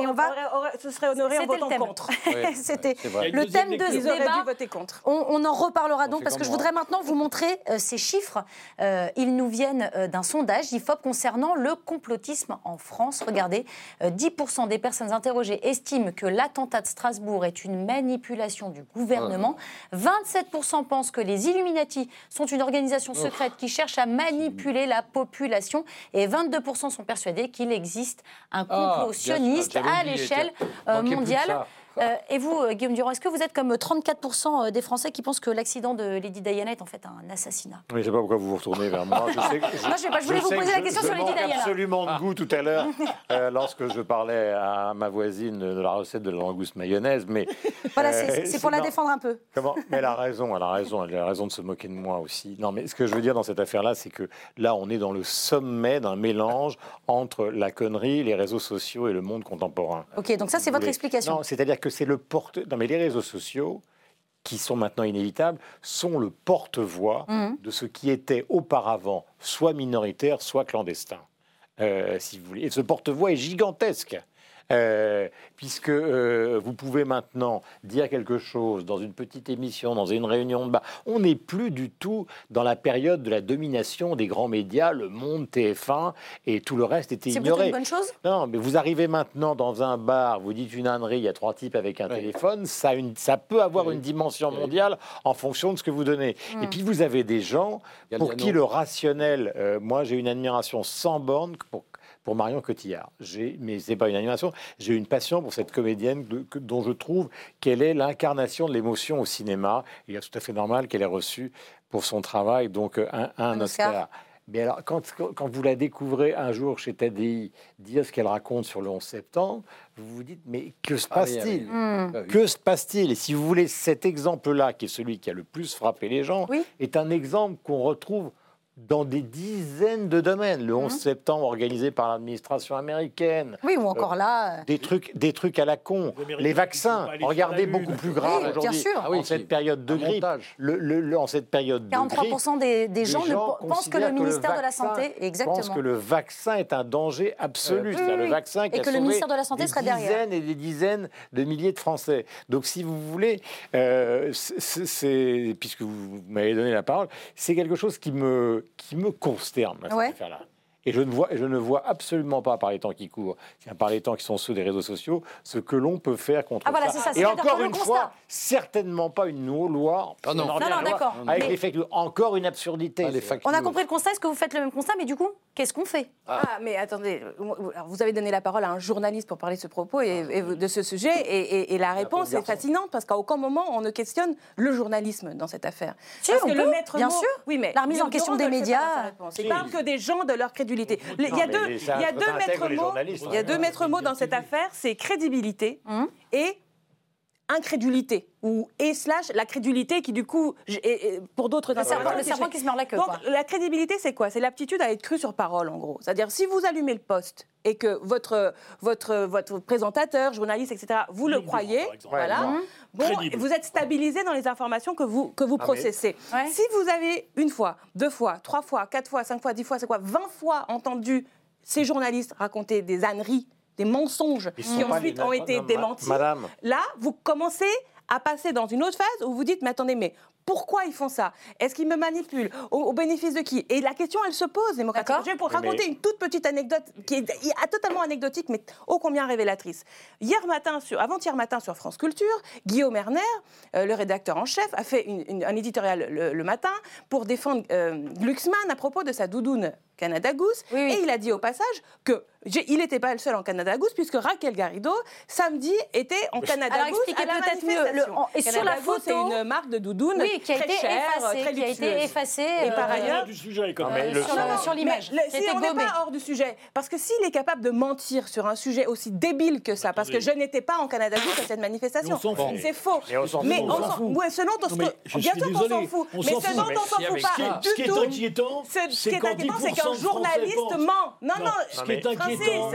et on va... Ce serait honoré en votant contre. C'était le thème de ce débat. voter contre. On, en reparlera donc parce que je voudrais maintenant vous montrer euh, ces chiffres. Euh, ils nous viennent euh, d'un sondage IFOP concernant le complotisme en France. Regardez, 10% des personnes interrogées estiment que l'attentat de Strasbourg est une manipulation du gouvernement. 27% pensent que les Illuminati sont une organisation secrète qui cherche à manipuler la population et 22% sont persuadés qu'il existe un ah, complot sioniste à l'échelle euh, mondiale. Euh, et vous, euh, Guillaume Durand, est-ce que vous êtes comme 34% euh, des Français qui pensent que l'accident de Lady Diana est en fait un assassinat? Oui, je ne sais pas pourquoi vous vous retournez vers moi. Je, sais, je, pas, je voulais vous poser la question sur Lady Diana. absolument de goût tout à l'heure lorsque je parlais à ma voisine de la recette de la langouste mayonnaise. Mais, voilà, c'est pour la défendre un peu. Comment? Mais elle a raison, elle a raison, elle a raison de se moquer de moi aussi. Non, mais ce que je veux dire dans cette affaire-là, c'est que là, on est dans le sommet d'un mélange entre la connerie, les réseaux sociaux et le monde contemporain. Ok, donc ça, c'est votre explication. Non, c'est-à-dire que c'est le porte. Non, mais les réseaux sociaux, qui sont maintenant inévitables, sont le porte-voix mmh. de ce qui était auparavant soit minoritaire, soit clandestin. Euh, si vous voulez. Et ce porte-voix est gigantesque. Euh, puisque euh, vous pouvez maintenant dire quelque chose dans une petite émission, dans une réunion de bas. On n'est plus du tout dans la période de la domination des grands médias, le Monde, TF1 et tout le reste était ignoré. C'est une bonne chose? Non, mais vous arrivez maintenant dans un bar, vous dites une ânerie, il y a trois types avec un téléphone, ça, une, ça peut avoir une dimension mondiale en fonction de ce que vous donnez. Et hmm. puis vous avez des gens pour qui le rationnel, euh, moi j'ai une admiration sans borne pour pour Marion Cotillard. Mais ce n'est pas une animation, j'ai une passion pour cette comédienne dont je trouve qu'elle est l'incarnation de l'émotion au cinéma. Il est tout à fait normal qu'elle ait reçu pour son travail donc un, Oscar. Mais alors, quand, quand, vous la découvrez un jour chez Tadi dire ce qu'elle raconte sur le 11 septembre, vous vous dites, mais que se ah passe-t-il hmm. ah Que se passe-t-il? Et si vous voulez, cet exemple-là, qui est celui qui a le plus frappé les gens, est un exemple qu'on retrouve dans des dizaines de domaines. Le 11 mhm. septembre organisé par l'administration américaine. Oui, ou encore là. Euh, des, trucs, des trucs à la con. Les, vaccins, regardez beaucoup plus grave aujourd'hui. Bien sûr. Ah en cette période de grippe. Le, en cette période 43% des, des, gens, pensent que le ministère de la Santé. Exactement. Pense que le vaccin est un danger absolu. Euh, le vaccin qui et que le ministère de la Santé serait derrière. Des dizaines et des dizaines de milliers de Français. Donc, si vous voulez, euh, c'est, puisque vous m'avez donné la parole, c'est quelque chose qui me qui me consterne, cette affaire-là. Et je ne, vois, je ne vois absolument pas, par les temps qui courent, par les temps qui sont ceux des réseaux sociaux, ce que l'on peut faire contre ah, voilà, ça. Et encore une fois, certainement pas une loi. Ah non, non, non d'accord. Avec les fake Encore une absurdité. Ah, on a compris le constat. Est-ce que vous faites le même constat Mais du coup, qu'est-ce qu'on fait? Ah. mais attendez. Vous avez donné la parole à un journaliste pour parler de ce propos et, de ce sujet. Et, la réponse est fascinante parce qu'à aucun moment, on ne questionne le journalisme dans cette affaire. parce que le maître bien sûr. Oui, mais la remise en question des médias. Il parle que des gens de leur crédibilité. Il y a deux, il y a deux maîtres mots. Il y a deux maîtres mots dans cette affaire, c'est crédibilité hum. et incrédulité ou et slash la crédulité qui du coup pour d'autres le serpent qui se mord la queue donc la crédibilité c'est quoi? C'est l'aptitude à être cru sur parole en gros. C'est-à-dire si vous allumez le poste et que votre votre votre présentateur journaliste etc vous le croyez voilà bon vous êtes stabilisé dans les informations que vous que vous ah, processez. Si vous avez une fois deux fois trois fois quatre fois cinq fois dix fois c'est quoi vingt fois entendu ces journalistes raconter des âneries des mensonges qui ensuite ont été démentis. Là, vous commencez à passer dans une autre phase où vous dites, mais attendez, mais pourquoi ils font ça? Est-ce qu'ils me manipulent? Au, bénéfice de qui? Et la question, elle se pose, démocratiquement. Je vais vous raconter une toute petite anecdote qui est totalement anecdotique, mais ô combien révélatrice. Hier matin, sur, avant-hier matin sur France Culture, Guillaume Erner, euh, le rédacteur en chef, a fait un éditorial le, matin pour défendre euh, Glucksmann à propos de sa doudoune Canada Goose. Et il a dit au passage que il n'était pas le seul en Canada Goose, puisque Raquel Garrido, samedi, était en Canada Goose. Alors, expliquez peut-être mieux. Le, et sur la photo. C'est une marque de doudoune oui, qui a été effacé, qui a été effacé. Et par ailleurs, du sujet, quand même. sur l'image. Si on n'est pas hors du sujet, parce que s'il est capable de mentir sur un sujet aussi débile que ça, parce que je n'étais pas en Canada à cette manifestation, c'est faux. Mais on s'en fout. Ce dont on bien sûr qu'on s'en fout. Mais ce dont on s'en fout pas du tout. Ce qui est inquiétant, c'est qu'un journaliste ment. Non, non. Ce qui est inquiétant,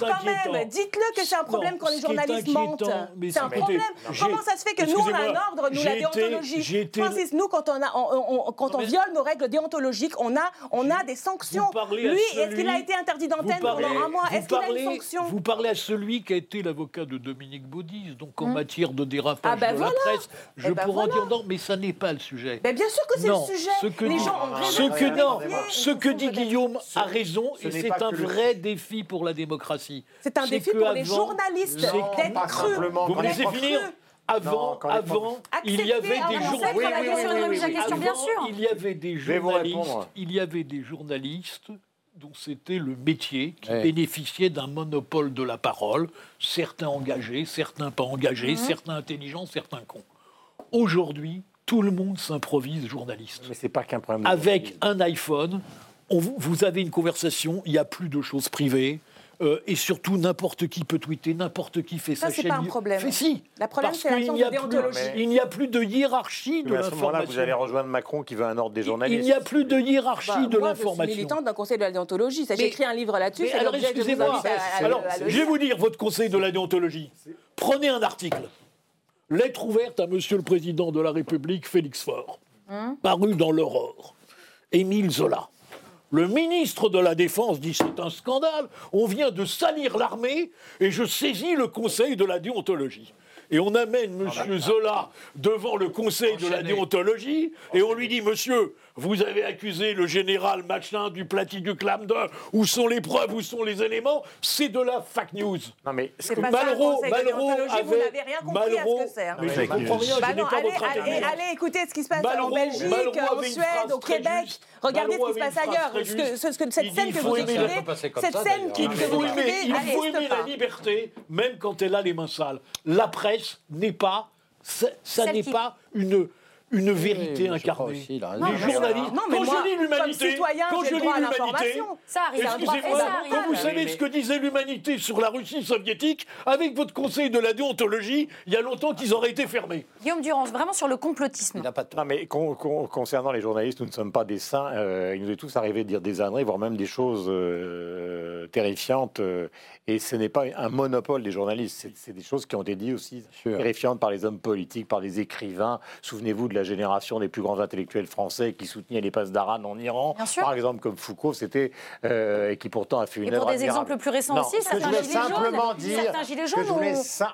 quand même, dites-le que c'est un problème quand les journalistes mentent. C'est un problème. Comment ça se fait que nous on a un ordre, nous la déontologie. Francis, nous quand on quand on viole nos règles déontologiques, on a on a des sanctions. Lui, est-ce qu'il a été interdit d'antenne pendant un mois? Est-ce qu'il a une sanction? Vous parlez à celui qui a été l'avocat de Dominique Baudis, donc en hmm. matière de dérapage ah ben de la presse. Je eh ben pourrais en dire non, mais ça n'est pas le sujet. Mais bien sûr que c'est le sujet. Ce que les gens ont ce que non, ce que dit Guillaume a raison, et c'est un vrai défi pour la démocratie. C'est un défi pour les journalistes d'être crus. Vous me laissez finir avant, avant, il y avait des journalistes. Il y avait des journalistes. Il y avait des journalistes dont c'était le métier, qui bénéficiait d'un monopole de la parole, certains engagés, certains pas engagés, mhm. certains intelligents, certains cons. Aujourd'hui, tout le monde s'improvise journaliste. Mais c'est pas qu'un problème. Avec un iPhone, vous avez une conversation, il n'y a plus de choses privées. Euh, et surtout, n'importe qui peut tweeter, n'importe qui fait ça, sa chaîne. Ça, c'est pas un problème. Mais si. Le problème, c'est la de déontologie. Il n'y a plus de hiérarchie de l'information. À ce moment-là, vous allez rejoindre Macron qui veut un ordre des journalistes. Il n'y a plus de hiérarchie bah, de l'information. Je suis militante d'un conseil de la déontologie. J'ai écrit un livre là-dessus. Alors, excusez-moi. Alors, je vais vous dire votre conseil de la déontologie. Prenez un article. Lettre ouverte à Monsieur le Président de la République, Félix Faure, hein paru dans l'Aurore. Émile Zola. Le ministre de la Défense dit c'est un scandale, on vient de salir l'armée et je saisis le Conseil de la déontologie et on amène M. Zola devant le conseil de la déontologie et on lui dit Monsieur, vous avez accusé le général machin du Platitude de où sont les preuves, où sont les éléments C'est de la fake news. Non mais Malraux, Malraux avait... Vous n'avez rien compris à ce que c'est. Hein. Mais je ne comprends rien, bah je pas allez, allez, allez, écouter ce qui se passe en Belgique, en Suède, au Québec. Regardez ce qui se passe ailleurs. cette scène que vous décrivez, cette scène qui vous décrivez, il faut aimer la liberté, même quand elle a les mains sales. La presse n'est pas, ça n'est pas une une vérité incarnée. les journalistes, non, quand je lis l'humanité, quand je lis l'humanité, excusez-moi, quand vous savez ce que disait l'humanité sur la Russie soviétique, avec votre conseil de la déontologie, il y a longtemps qu'ils auraient été fermés. Guillaume Durand, vraiment sur le complotisme. Il pas de... Non, mais concernant les journalistes, nous ne sommes pas des saints. Euh, il nous est tous arrivé de dire des âneries, voire même des choses euh, terrifiantes. Euh, et ce n'est pas un monopole des journalistes. C'est des choses qui ont été dites aussi terrifiantes par les hommes politiques, par les écrivains. Souvenez-vous de la génération des plus grands intellectuels français qui soutenaient les passes d'Aran en Iran, par exemple comme Foucault, c'était euh, et qui pourtant a fait une et pour des exemples plus récents aussi, certains gilets, simplement jaunes, dire certains gilets jaunes ont,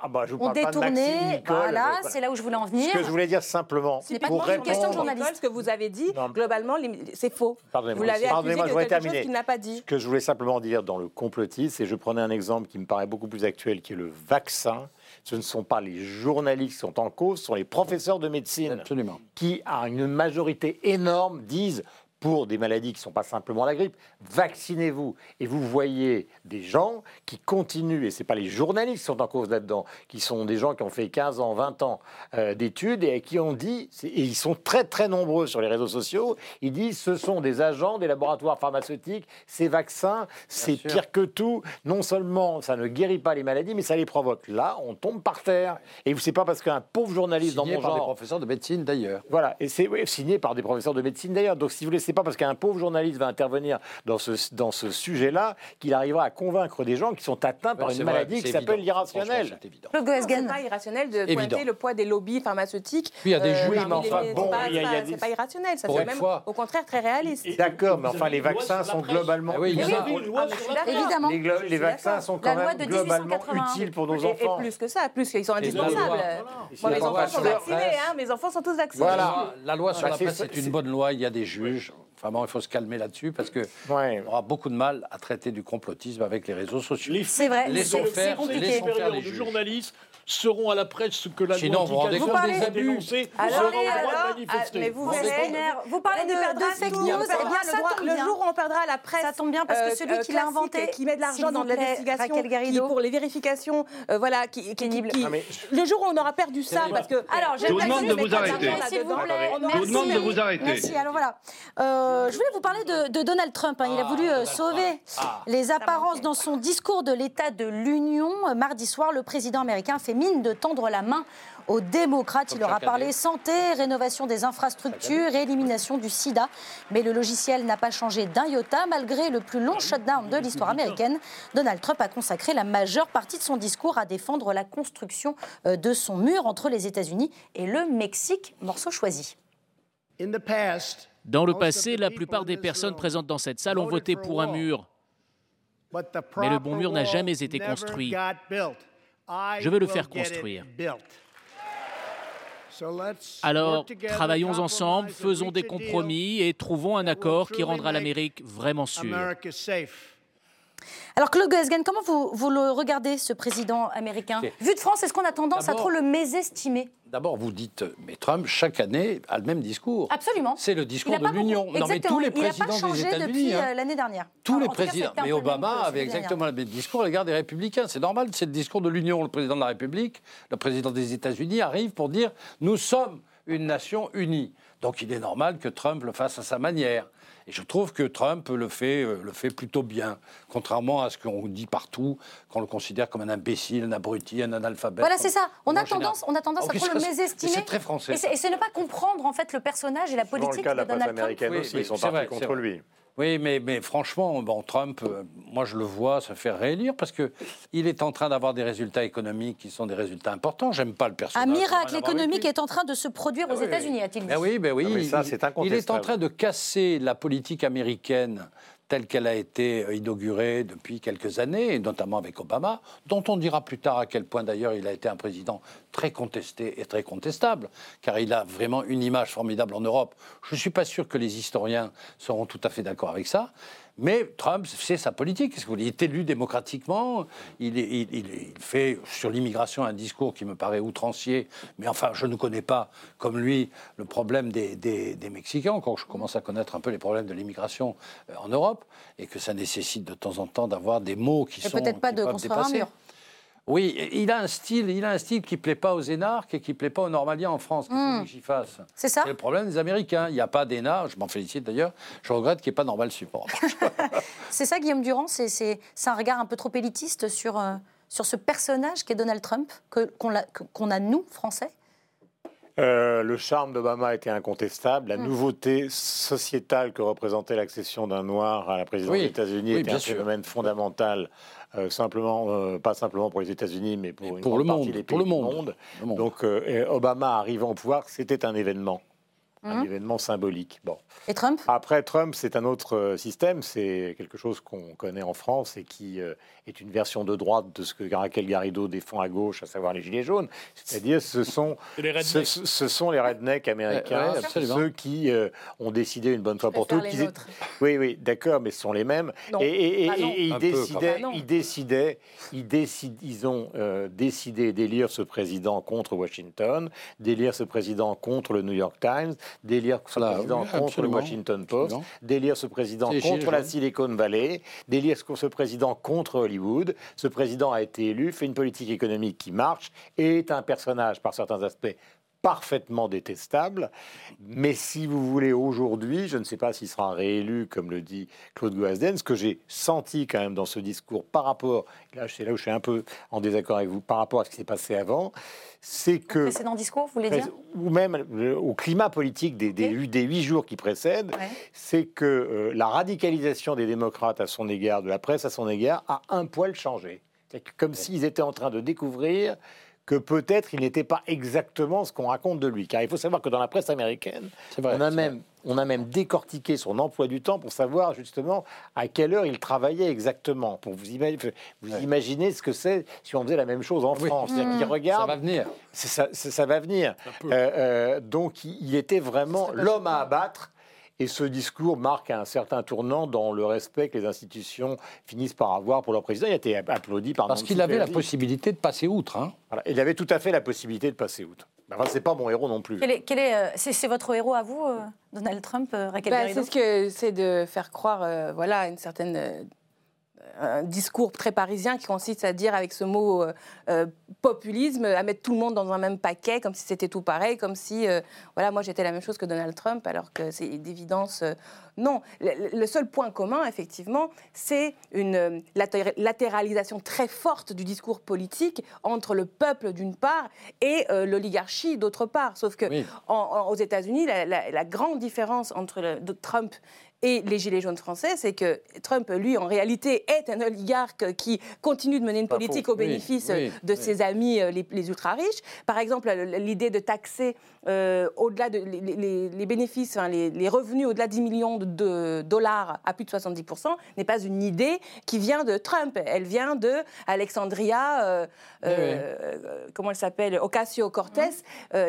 ah bah, je ont détourné. voilà, c'est là où je voulais en venir. Ce que je voulais dire simplement, ce n'est pas une question de journaliste. Ce que vous avez dit, globalement, c'est faux. Vous l'avez accusé de quelque chose qu'il n'a pas dit. Ce que je voulais simplement dire dans le complotisme, c'est je prenais un exemple qui me paraît beaucoup plus actuel, qui est le vaccin ce ne sont pas les journalistes qui sont en cause, ce sont les professeurs de médecine Absolument. qui, à une majorité énorme, disent pour des maladies qui ne sont pas simplement la grippe, vaccinez-vous. Et vous voyez des gens qui continuent, et ce n'est pas les journalistes qui sont en cause là-dedans, qui sont des gens qui ont fait 15 ans, 20 ans euh, d'études et qui ont dit, et ils sont très très nombreux sur les réseaux sociaux, ils disent ce sont des agents des laboratoires pharmaceutiques, ces vaccins, c'est pire que tout. Non seulement ça ne guérit pas les maladies, mais ça les provoque. Là, on tombe par terre. Et c'est pas parce qu'un pauvre journaliste dans mon par des professeurs de médecine d'ailleurs. Voilà, et c'est signé par des professeurs de médecine d'ailleurs. Donc si vous laissez pas parce qu'un pauvre journaliste va intervenir dans ce, dans ce sujet-là qu'il arrivera à convaincre des gens qui sont atteints par une maladie qui s'appelle l'irrationnel. C'est pas irrationnel de pointer le poids des lobbies pharmaceutiques. il y a des euh, C'est pas irrationnel, ça c'est même au contraire très réaliste. D'accord, mais enfin les vaccins sont globalement. Évidemment. Les vaccins sont quand même globalement utiles pour nos enfants. Et plus que ça, plus qu'ils sont indispensables. mes enfants sont vaccinés, hein, mes enfants sont tous vaccinés. Voilà, la loi sur la presse c'est une bonne loi, il y a des juges. Vraiment, il faut se calmer là-dessus parce que on aura beaucoup de mal à traiter du complotisme avec les réseaux sociaux. C'est vrai, c'est compliqué. Les supérieurs du journalisme seront à la presse ce que la Sinon, vous rendez compte des abus. Alors, auront le droit de alors, manifester. mais vous verrez, Vous parlez de, de fake news, Eh bien, eh bien, ça tombe le jour où on perdra la presse, Ça tombe bien parce que euh, celui qui l'a inventé, qui met de l'argent dans plaît, l'investigation, qui pour les vérifications, euh, voilà, qui, qui- qui- qui- Ah, mais- le jour où on aura perdu ça, parce que Alors, Je vous demande de vous arrêter. Je vous demande de vous arrêter. Merci. Alors voilà. Euh, je voulais vous parler de, de Donald Trump. hein. Il a voulu euh, sauver les apparences dans son discours de l'état de l'Union. Euh, Mardi soir, le président américain fait mine de tendre la main aux démocrates. Il leur a chaque parlé année. santé, rénovation des infrastructures, élimination du sida. Mais le logiciel n'a pas changé d'un iota. Malgré le plus long shutdown de l'histoire américaine, Donald Trump a consacré la majeure partie de son discours à défendre la construction euh, de son mur entre les États-Unis et le Mexique, morceau choisi. Dans le passé, la plupart des personnes présentes dans cette salle ont voté pour un mur. Mais le bon mur n'a jamais été construit. Je veux le faire construire. Alors, travaillons ensemble, faisons des compromis et trouvons un accord qui rendra l'Amérique vraiment sûre. Alors Claude Goesgen, comment vous, vous le regardez, ce président américain. Vu de France, est-ce qu'on a tendance à trop le mésestimer D'abord, vous dites, mais Trump, chaque année, a le même discours. Absolument. C'est le discours de l'Union. Non, mais tous les Il présidents pas changé des États-Unis. depuis hein. euh, l'année dernière. Tous les cas, présidents. Mais Obama avait exactement le même discours à l'égard des républicains. C'est normal, c'est le discours de l'Union. Le président de la République, le président des États-Unis arrive pour dire nous sommes une nation unie. Donc il est normal que Trump le fasse à sa manière. Et je trouve que Trump le fait, euh, le fait plutôt bien, contrairement à ce qu'on dit partout, qu'on le considère comme un imbécile, un abruti, un analphabète. Voilà, c'est ça. On a tendance, on a tendance à trop le mésestimer. C'est très français. Et c'est ne pas comprendre en fait le personnage et la politique cas de Donald Trump. américaine Oui, aussi, ils sont partis vrai, contre lui. Oui, mais, mais franchement, bon, Trump, euh, moi je le vois se faire réélire parce que il est en train d'avoir des résultats économiques qui sont des résultats importants. J'aime pas le Un personnage. à miracle économique est en train de se produire aux Ah oui. États-Unis, a-t-il dit Ben oui, ben oui. Ah, mais ça, il- est en train de casser la politique américaine telle qu'elle a été euh, inaugurée depuis quelques années, notamment avec Obama, dont on dira plus tard à quel point d'ailleurs il a été un président très contesté et très contestable, car il a vraiment une image formidable en Europe. Je ne suis pas sûr que les historiens seront tout à fait d'accord avec ça. Mais Trump, c'est sa politique. Qu'est-ce que vous voulez Il est élu démocratiquement. Il, fait sur l'immigration un discours qui me paraît outrancier. Mais enfin, je ne connais pas, comme lui, le problème des, des- des Mexicains. Quand je commence à connaître un peu les problèmes de l'immigration euh, en Europe, et que ça nécessite de temps en temps d'avoir des mots qui Et sont peut-être pas de construire un dépasser. mur. Oui, il a un style, il a un style qui plaît pas aux énarques et qui plaît pas aux normaliens en France. Qu'est-ce que fasse Hmm. C'est ça C'est le problème des Américains. Il n'y a pas d'énarques, je m'en félicite d'ailleurs. Je regrette qu'il n'y ait pas de normal support. C'est ça, Guillaume Durand C'est c'est- c'est un regard un peu trop élitiste sur, euh, sur ce personnage qu'est Donald Trump, que- qu'on a, nous, Français? Euh, le charme d'Obama était incontestable. La Mm. nouveauté sociétale que représentait l'accession d'un noir à la présidence Oui, des États-Unis oui, était un sûr. phénomène fondamental, euh, simplement, euh, pas simplement pour les États-Unis, mais pour, une pour le partie monde, des pour le monde. Le monde. Donc, euh, Obama arrivant au pouvoir, c'était un événement. Un Mhm. événement symbolique. Bon. Et Trump Après, Trump, c'est un autre euh, système. C'est quelque chose qu'on connaît en France et qui euh, est une version de droite de ce que Raquel Garrido défend à gauche, à savoir les Gilets jaunes. C'est-à-dire, ce sont, Les rednecks. ce, ce sont les rednecks américains, ouais, absolument. ceux qui euh, ont décidé une bonne fois pour toutes. Oui, oui, d'accord, mais ce sont les mêmes. Non. Et, et- et- Bah non. et ils peu, décidaient, ils décidaient, ils ils ont euh, décidé d'élire ce président contre Washington, d'élire ce président contre le New York Times, d'élire ce Voilà, président oui, contre le Washington Post, d'élire ce président contre la. Silicon Valley, d'élire ce, ce président contre Hollywood. Ce président a été élu, fait une politique économique qui marche, et est un personnage par certains aspects parfaitement détestable. Mais si vous voulez, aujourd'hui, je ne sais pas s'il sera réélu, comme le dit Claude Goasden, ce que j'ai senti quand même dans ce discours par rapport, là c'est là où je suis un peu en désaccord avec vous, par rapport à ce qui s'est passé avant, c'est que Précédent discours, vous voulez dire ou même le- au climat politique des, des, huit- des huit jours qui précèdent, Ouais. c'est que euh, la radicalisation des démocrates à son égard, de la presse à son égard, a un poil changé. C'est que comme s'ils étaient en train de découvrir que peut-être il n'était pas exactement ce qu'on raconte de lui. Car il faut savoir que dans la presse américaine, C'est vrai, on, a même, on a même décortiqué son emploi du temps pour savoir justement à quelle heure il travaillait exactement. Pour vous, ima- vous imaginez ce que c'est si on faisait la même chose en Oui. France. Mmh. regarde, Ça va venir. ça, ça va venir. Euh, euh, donc il, il était vraiment l'homme à abattre. Et ce discours marque un certain tournant dans le respect que les institutions finissent par avoir pour leur président. Il a été applaudi par Parce qu'il avait la possibilité de passer outre. Hein. Il avait tout à fait la possibilité de passer outre. Enfin, c'est pas mon héros non plus. Quel est, euh, c'est, votre héros à vous, euh, Donald Trump, euh, Raquel bah, C'est ce que c'est de faire croire, voilà, une certaine un discours très parisien qui consiste à dire avec ce mot euh, euh, populisme, à mettre tout le monde dans un même paquet, comme si c'était tout pareil, comme si, euh, voilà, moi j'étais la même chose que Donald Trump, alors que c'est d'évidence non. Le, seul point commun, effectivement, c'est une latéralisation très forte du discours politique entre le peuple d'une part et l'oligarchie d'autre part. Sauf que aux États-Unis, la, grande différence entre Trump et les Gilets jaunes français, c'est que Trump, lui, en réalité, est un oligarque qui continue de mener une politique au bénéfice de ses amis euh, les, ultra-riches. Par exemple, l'idée de taxer euh, au-delà de les, bénéfices, les, revenus au-delà de 10 millions de, dollars à plus de 70% n'est pas une idée qui vient de Trump. Elle vient de Alexandria, euh, comment elle s'appelle, Ocasio-Cortez,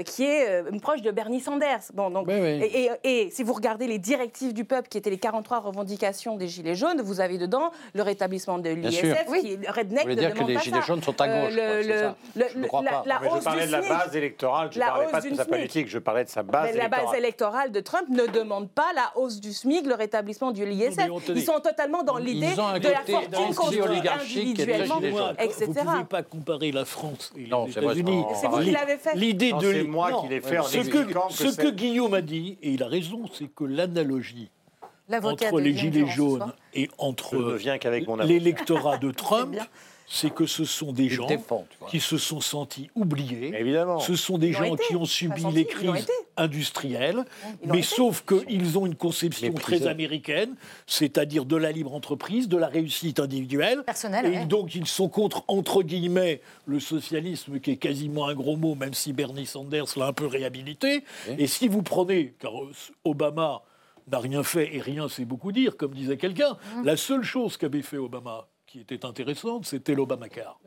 qui est proche de Bernie Sanders. Bon, donc, et, et, si vous regardez les directives du peuple qui les 43 revendications des Gilets jaunes, vous avez dedans le rétablissement de l'ISF, qui est redneck. Vous voulez dire que les Gilets jaunes sont à gauche euh, Je parlais de la base électorale, je ne parlais pas de sa politique, je parlais de sa base électorale. La base électorale de Trump ne demande pas la hausse du SMIC, le rétablissement du l'ISF. Ils sont totalement dans l'idée de la fortune construite individuellement, etc. Vous ne pouvez pas comparer la France et les États-Unis. C'est vous qui l'avez fait. L'idée de... C'est moi qui l'ai fait en Ce que Guillaume a dit, et il a raison, c'est que l'analogie entre les Gilets jaunes et entre l'électorat de Trump, c'est que ce sont des gens qui se sont sentis oubliés. Évidemment. Ce sont des gens qui ont subi les crises industrielles, mais sauf qu'ils ont une conception très américaine, c'est-à-dire de la libre entreprise, de la réussite individuelle. et donc ils sont contre, entre guillemets, le socialisme qui est quasiment un gros mot, même si Bernie Sanders l'a un peu réhabilité. Et si vous prenez, car Obama n'a rien fait et rien c'est beaucoup dire, comme disait quelqu'un. Mmh. La seule chose qu'avait fait Obama qui était intéressante, c'était l'Obamacare.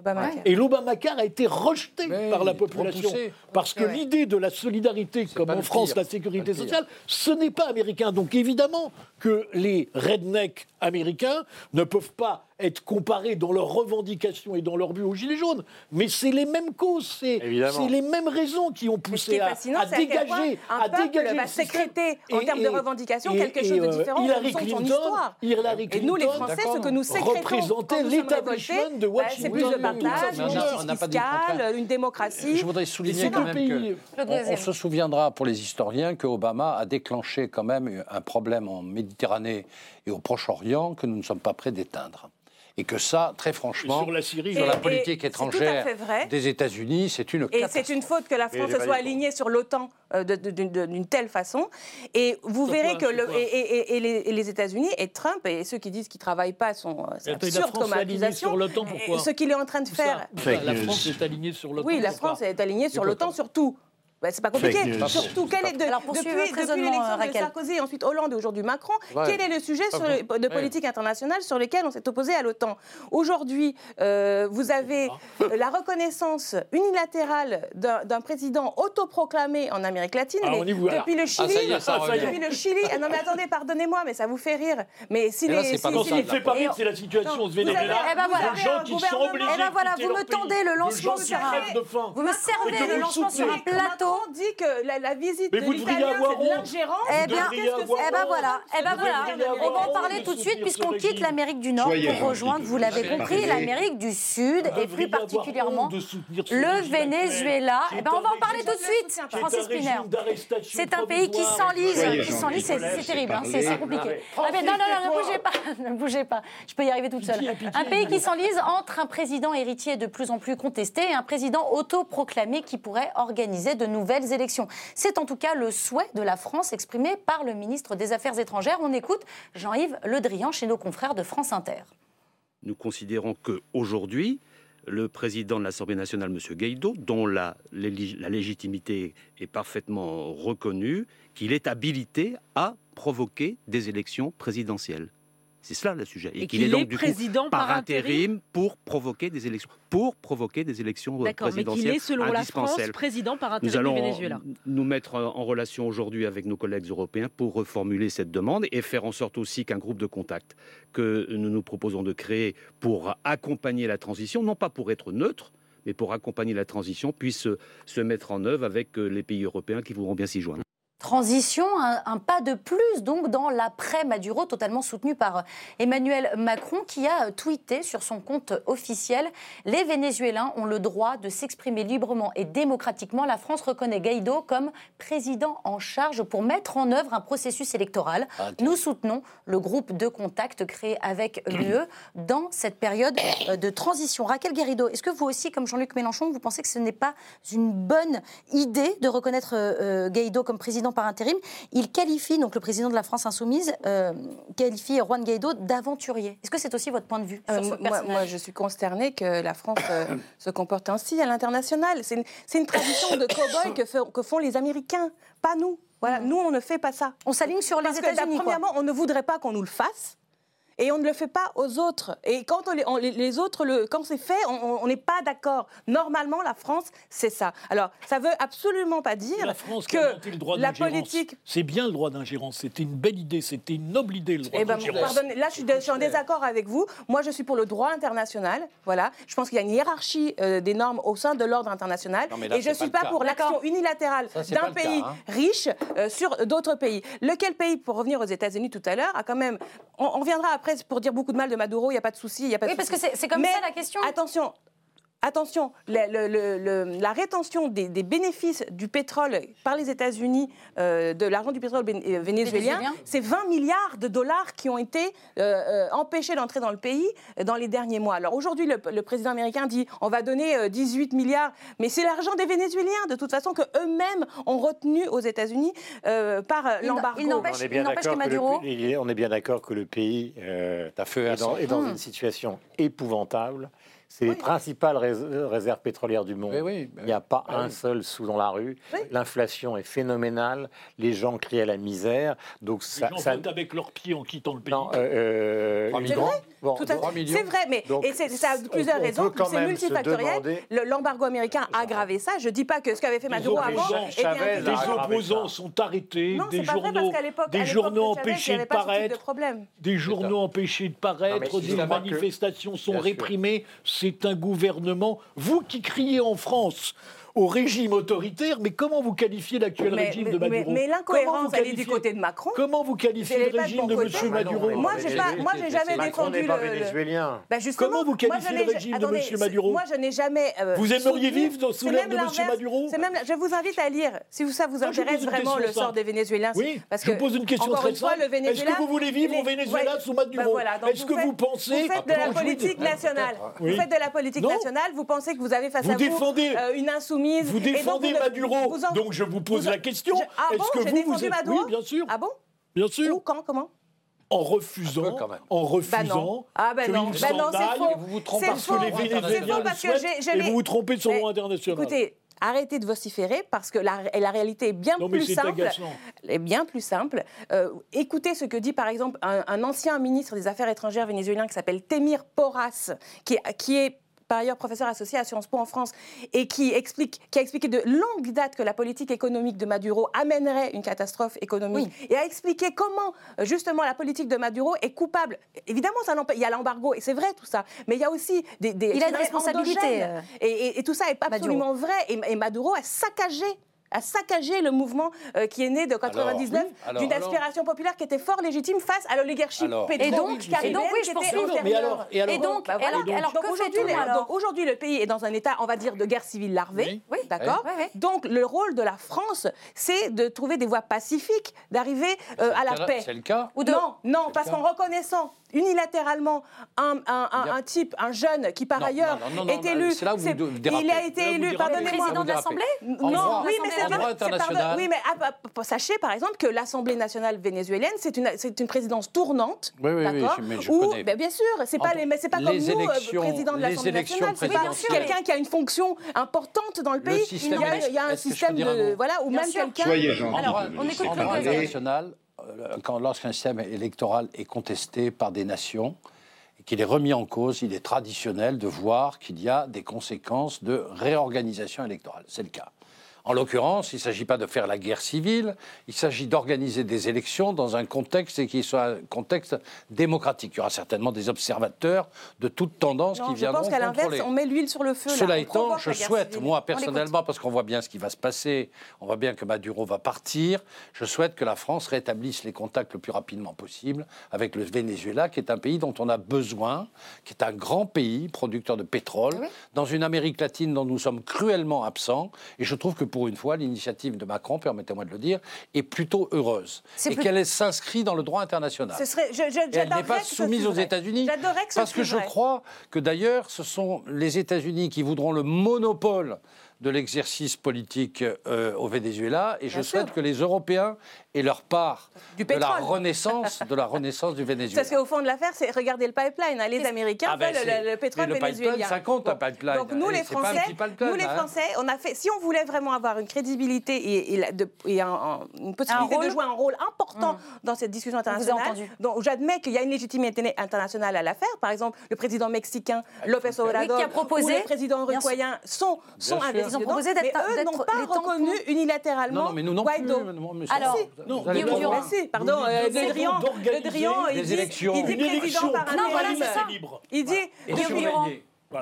Et l'Obamacare a été rejeté par la population. Parce que l'idée de la solidarité, comme en France la sécurité sociale, ce n'est pas américain. Donc évidemment que les rednecks américains ne peuvent pas être comparés dans leurs revendications et dans leur but aux Gilets jaunes. Mais c'est les mêmes causes, c'est les mêmes raisons qui ont poussé à, à, dégager. Un à peuple dégager va sécréter en termes de revendications quelque chose de euh, différent Hillary son histoire. Hillary Clinton et nous, les Français, ce que nous sécrétons nous l'établissement de Washington. C'est plus de partage, une justice fiscale, une démocratie. Je voudrais souligner quand même qu'on se souviendra pour les historiens que Obama a déclenché quand même un problème en Méditerranée et au Proche-Orient que nous ne sommes pas prêts d'éteindre et que ça, très franchement, sur la, Syrie, sur la politique étrangère des États-Unis, c'est une Et c'est une faute que la France soit alignée sur l'OTAN euh, d'une telle façon. Et vous verrez que le, et, les, États-Unis et Trump et ceux qui disent qu'ils ne travaillent pas sont absurdes comme accusation. Sur l'OTAN, pourquoi Ce qu'il est en train de faire. La France est alignée sur l'OTAN. Oui, la France est alignée sur l'OTAN sur tout. Bah, c'est pas compliqué. Surtout, quel est de, depuis, depuis l'élection de Sarkozy, ensuite Hollande et aujourd'hui Macron, quel est le sujet de politique internationale sur lequel on s'est opposé à l'OTAN? Aujourd'hui, euh, vous avez la reconnaissance unilatérale d'un président autoproclamé en Amérique latine, ah, mais depuis le Chili, depuis le Chili. Ah, non mais attendez, pardonnez-moi, mais ça vous fait rire. Mais si les, si, non, ça ne fait pas rire, c'est la situation au Venezuela. Eh ben voilà, gens qui sont obligés. Eh ben voilà, vous me tendez le lancement sur un, vous me servez le lancement sur un plateau on dit que la, visite de l'Italien, c'est de l'ingérence. Eh bien, eh ben voilà, eh ben voilà. On va en parler tout de suite puisqu'on quitte l'Amérique du Nord pour rejoindre, vous l'avez compris, l'Amérique du Sud et plus particulièrement le Venezuela. Eh ben on va en parler tout de suite, Francis Spinner. C'est un pays qui s'enlise, qui s'enlise, c'est terrible, hein, c'est compliqué. Ah, non, non, non, ne bougez pas, ne bougez pas. Je peux y arriver toute seule. Un pays qui s'enlise entre un président héritier de plus en plus contesté et un président autoproclamé qui pourrait organiser de nouvelles élections. C'est en tout cas le souhait de la France exprimé par le ministre des Affaires étrangères. On écoute Jean-Yves Le Drian chez nos confrères de France Inter. Nous considérons qu'aujourd'hui, le président de l'Assemblée nationale, M. Guaido, dont la, la, légitimité est parfaitement reconnue, qu'il est habilité à provoquer des élections présidentielles. C'est cela le sujet. Et, qu'il est donc du président coup, par, intérim pour provoquer des élections, pour provoquer des élections euh, présidentielles mais qu'il est selon la France président par intérim nous allons du Venezuela. Nous mettre en relation aujourd'hui avec nos collègues européens pour reformuler cette demande et faire en sorte aussi qu'un groupe de contact que nous nous proposons de créer pour accompagner la transition, non pas pour être neutre, mais pour accompagner la transition, puisse se mettre en œuvre avec euh, les pays européens qui voudront bien s'y joindre. Transition, un, pas de plus donc dans l'après-Maduro, totalement soutenu par Emmanuel Macron, qui a tweeté sur son compte officiel Les Vénézuéliens ont le droit de s'exprimer librement et démocratiquement. La France reconnaît Guaido comme président en charge pour mettre en œuvre un processus électoral. Ah, Nous soutenons le groupe de contact créé avec l'UE dans cette période euh, de transition. Raquel Guérido, est-ce que vous aussi, comme Jean-Luc Mélenchon, vous pensez que ce n'est pas une bonne idée de reconnaître euh, Guaido comme président par intérim. Il qualifie, donc le président de la France Insoumise, euh, qualifie Juan Guaido d'aventurier. Est-ce que c'est aussi votre point de vue sur euh, moi, je suis consternée que la France euh, se comporte ainsi à l'international. C'est une, tradition de cow-boy que, que font les Américains, pas nous. Voilà, mm. nous, on ne fait pas ça. On s'aligne sur les États-Unis. Premièrement, on ne voudrait pas qu'on nous le fasse et on ne le fait pas aux autres. Et quand les, autres, le, quand c'est fait, on n'est pas d'accord. Normalement, la France, c'est ça. Alors, ça veut absolument pas dire la France que le droit la politique. C'est bien le droit d'ingérence. C'était une belle idée. C'était une noble idée le droit eh ben, d'ingérence. là, je suis, en désaccord avec vous. Moi, je suis pour le droit international. Voilà. Je pense qu'il y a une hiérarchie euh, des normes au sein de l'ordre international. et je ne suis pas, pour l'action unilatérale d'un pays hein. riche euh, sur d'autres pays. Lequel pays, pour revenir aux États-Unis tout à l'heure, a quand même. On, on reviendra après pour dire beaucoup de mal de Maduro, il n'y a pas de souci. Oui, parce que c'est comme ça la question. Attention, Attention, la rétention des, bénéfices du pétrole par les États-Unis, euh, de l'argent du pétrole euh, vénézuélien, c'est 20 milliards de dollars qui ont été euh, empêchés d'entrer dans le pays dans les derniers mois. Alors aujourd'hui, le, président américain dit on va donner 18 milliards, mais c'est l'argent des Vénézuéliens, de toute façon, que eux-mêmes ont retenu aux États-Unis par l'embargo. Il n'empêche que Maduro. on est bien d'accord que le pays est dans, est dans une situation épouvantable c'est les principales réserves pétrolières du monde. Il n'y a pas un seul sous dans la rue. L'inflation est phénoménale. Les gens crient à la misère. Donc ça, les gens ça... avec leurs pieds en quittant le pays. Non, euh, c'est vrai, mais et ça a plusieurs raisons. C'est multifactoriel. L'embargo américain a aggravé ça. Je ne dis pas que ce qu'avait fait Maduro avant. Des opposants sont arrêtés, des journaux, des journaux empêchés de paraître, des journaux empêchés de paraître, des manifestations sont réprimées. C'est un gouvernement. Vous qui criez en France au régime autoritaire, mais comment vous qualifiez l'actuel régime de Maduro Mais, l'incohérence, elle est du côté de Macron. Comment vous qualifiez le régime de, M. Maduro Moi, j'ai jamais défendu le. vénézuélien. Bah, comment vous qualifiez le régime de M. Maduro Moi, je n'ai jamais. Euh, vous aimeriez vivre sous l'aile de M. Maduro Je vous invite à lire, si ça vous intéresse vraiment le sort des Vénézuéliens. Oui, je vous pose une question très simple. Est-ce que vous voulez vivre au Venezuela sous Maduro bah, Est-ce que vous pensez. Vous faites de la politique nationale. Vous faites de la politique nationale, vous pensez que vous avez face à vous une insoumise. Vous défendez Maduro. Donc je vous pose la question. Ah Est-ce que vous, vous êtes... Oui, bien sûr. Ah bon? Bien sûr. Où, quand, comment? En refusant, en refusant bah ah ben non. Bah non, c'est faux. Vous vous trompez parce que les Vénézuéliens le souhaitent et vous vous trompez sur le droit international. Écoutez, arrêtez de vociférer parce que la, la réalité est bien plus simple. Est bien plus simple. Euh, écoutez ce que dit par exemple un, un, ancien ministre des Affaires étrangères vénézuélien qui s'appelle Temir Porras, qui, qui est par ailleurs professeur associé à Sciences Po en France, et qui, explique, qui a expliqué de longue date que la politique économique de Maduro amènerait une catastrophe économique, et a expliqué comment justement la politique de Maduro est coupable. Évidemment, ça il y a l'embargo, et c'est vrai tout ça, mais il y a aussi des... des il a une responsabilité. Euh, et, et, tout ça est absolument vrai, et, et Maduro a saccagé a saccagé le mouvement euh, qui est né de 99 d'une aspiration populaire qui était fort légitime face à l'oligarchie pétrolière. Et donc, et donc, oui, je pense et alors, et alors, donc, bah alors, alors, donc aujourd'hui, le pays est dans un état, on va dire, de guerre civile larvée, oui. d'accord. Donc le rôle de la France, c'est de trouver des voies pacifiques, d'arriver euh, à la paix. C'est le cas. Ou non, non, parce qu'en reconnaissant unilatéralement un, un, un, type, un jeune qui par ailleurs est élu. C'est là où vous Il a été élu, pardonnez-moi. Président de l'Assemblée Non, oui, mais c'est international. Oui, mais ah, bah, sachez par exemple que l'Assemblée nationale vénézuélienne, c'est une, c'est une présidence tournante. Oui, oui, d'accord mais je connais. Ben, bien sûr, c'est pas, les, c'est pas comme nous, euh, président de l'Assemblée nationale. C'est pas quelqu'un qui a une fonction importante dans le pays. Il y a, un système de. Voilà, ou même quelqu'un. Soyez gentil. Alors, on écoute le quand lorsqu'un système électoral est contesté par des nations, qu'il est remis en cause, il est traditionnel de voir qu'il y a des conséquences de réorganisation électorale. C'est le cas. En l'occurrence, il ne s'agit pas de faire la guerre civile, il s'agit d'organiser des élections dans un contexte et qui soit un contexte démocratique. Il y aura certainement des observateurs de toute tendance qui viendront contrôler. Je pense qu'à l'inverse, on met l'huile sur le feu. Cela étant, je souhaite, moi personnellement, parce qu'on voit bien ce qui va se passer, on voit bien que Maduro va partir, je souhaite que la France rétablisse les contacts le plus rapidement possible avec le Venezuela, qui est un pays dont on a besoin, qui est un grand pays producteur de pétrole, dans une Amérique latine dont nous sommes cruellement absents. Et je trouve que pour une fois, l'initiative de Macron, permettez-moi de le dire, est plutôt heureuse. Et qu'elle s'inscrit dans le droit international. Ce serait, elle n'est pas soumise aux États-Unis. Parce que je crois que d'ailleurs, ce sont les États-Unis qui voudront le monopole de l'exercice politique euh, au Venezuela et je souhaite que les Européens aient leur part de la renaissance de la renaissance du Venezuela. Parce qu'au fond de l'affaire, c'est regarder le pipeline. Hein. Les Américains ah ben veulent le, pétrole le vénézuélien. ça compte un pipeline. Donc nous, les Français, nous, les hein. Français, on a fait. Si on voulait vraiment avoir une crédibilité et, et, une possibilité de jouer un rôle important hum. dans cette discussion internationale, donc j'admets qu'il y a une légitimité internationale à l'affaire. Par exemple, le président mexicain López Obrador ou le président uruguayen sont, sont ils ont proposé d'être. Mais eux n'ont pas reconnu unilatéralement non, mais nous non Guaido. Plus, Alors, non, Guillaume Durand. Pardon, Le Drian, il dit, il dit président par un Non, voilà, c'est ça. Il dit Guillaume Durand.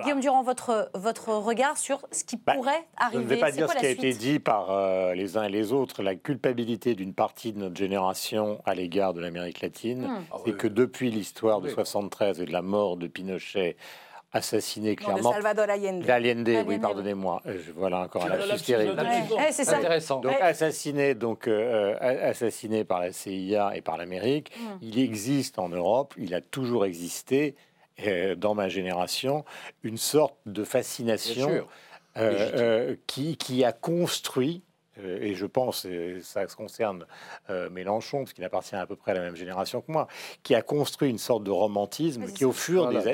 Guillaume Durand, votre, votre regard sur ce qui bah, pourrait arriver. Je ne vais pas dire ce qui a été dit par euh, les uns et les autres. La culpabilité d'une partie de notre génération à l'égard de l'Amérique latine, hmm. c'est que depuis l'histoire de 73 et de la mort de Pinochet assassiné clairement. de Salvador Allende. Allende, oui, pardonnez-moi. Voilà encore un lapsus terrible. c'est Intéressant. Donc assassiné, donc euh, assassiné par la CIA et par l'Amérique. Hmm. Il existe en Europe, il a toujours existé euh, dans ma génération une sorte de fascination euh, qui, qui a construit euh, et je pense, et ça concerne euh, Mélenchon, parce qu'il appartient à peu près à la même génération que moi, qui a construit une sorte de romantisme qui, au fur des années,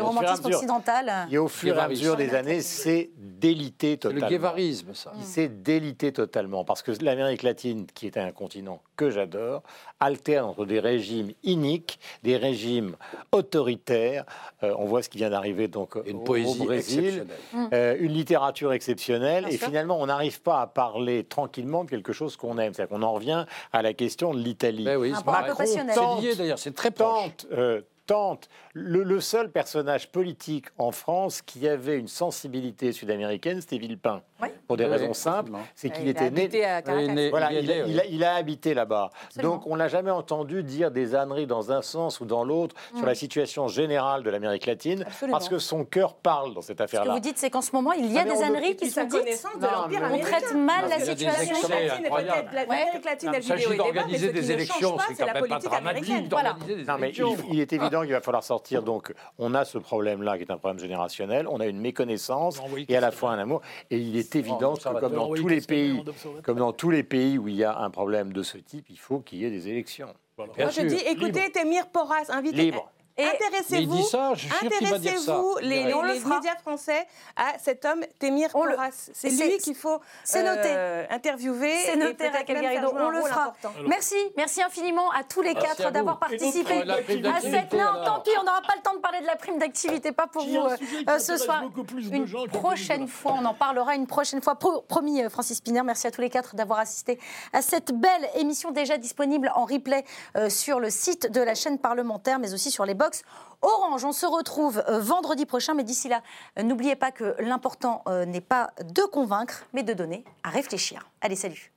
et au fur et à mesure des années, s'est délité totalement. Le guévarisme, ça. Il s'est délité totalement, parce que l'Amérique latine, qui est un continent que j'adore, alterne entre des régimes iniques, des régimes autoritaires. Euh, on voit ce qui vient d'arriver donc une au, poésie Brésil, une littérature exceptionnelle, et finalement, on n'arrive pas à parler tranquillement de quelque chose qu'on aime. C'est-à-dire qu'on en revient à la question de l'Italie. Ben oui, c'est lié d'ailleurs, c'est très proche. Euh, tente, le, seul personnage politique en France qui avait une sensibilité sud-américaine, c'était Villepin. Pour des raisons simples, c'est qu'il était né. voilà, il, a, habité là-bas. Donc on n'a jamais entendu dire des âneries dans un sens ou dans l'autre sur la situation générale de l'Amérique latine, parce que son cœur parle dans cette affaire-là. Ce que vous dites, c'est qu'en ce moment, il y a ah, des âneries qui sont dites. On traite mal la situation. L'Amérique latine, s'agit d'organiser des élections, c'est quand même pas dramatique des élections. Il est évident qu'il va falloir sortir. Donc, on a ce problème-là qui est un problème générationnel. On a une méconnaissance et à la fois un amour. Et il est évident que, comme dans tous les pays, comme dans tous les pays où il y a un problème de ce type, il faut qu'il y ait des élections. Moi, je dis, écoutez, Témir Porras, invitez. Libre. Intéressez-vous, intéressez-vous les, les, médias français à cet homme, Témir Porras. C'est lui qu'il faut c'est noté. Euh, interviewer. C'est noté, Raquel Garrido. On le fera. Merci, merci infiniment à tous les quatre d'avoir participé à cette. Non, tant pis, on n'aura pas le temps de parler de la prime d'activité, pas pour vous euh, ce soir. Une prochaine fois, on en parlera une prochaine fois. Promis, euh, Francis Piner, merci à tous les quatre d'avoir assisté à cette belle émission déjà disponible en replay sur le site de la chaîne parlementaire, mais aussi sur les box Orange. On se retrouve euh, vendredi prochain, mais d'ici là, euh, n'oubliez pas que l'important euh, n'est pas de convaincre, mais de donner à réfléchir. Allez, salut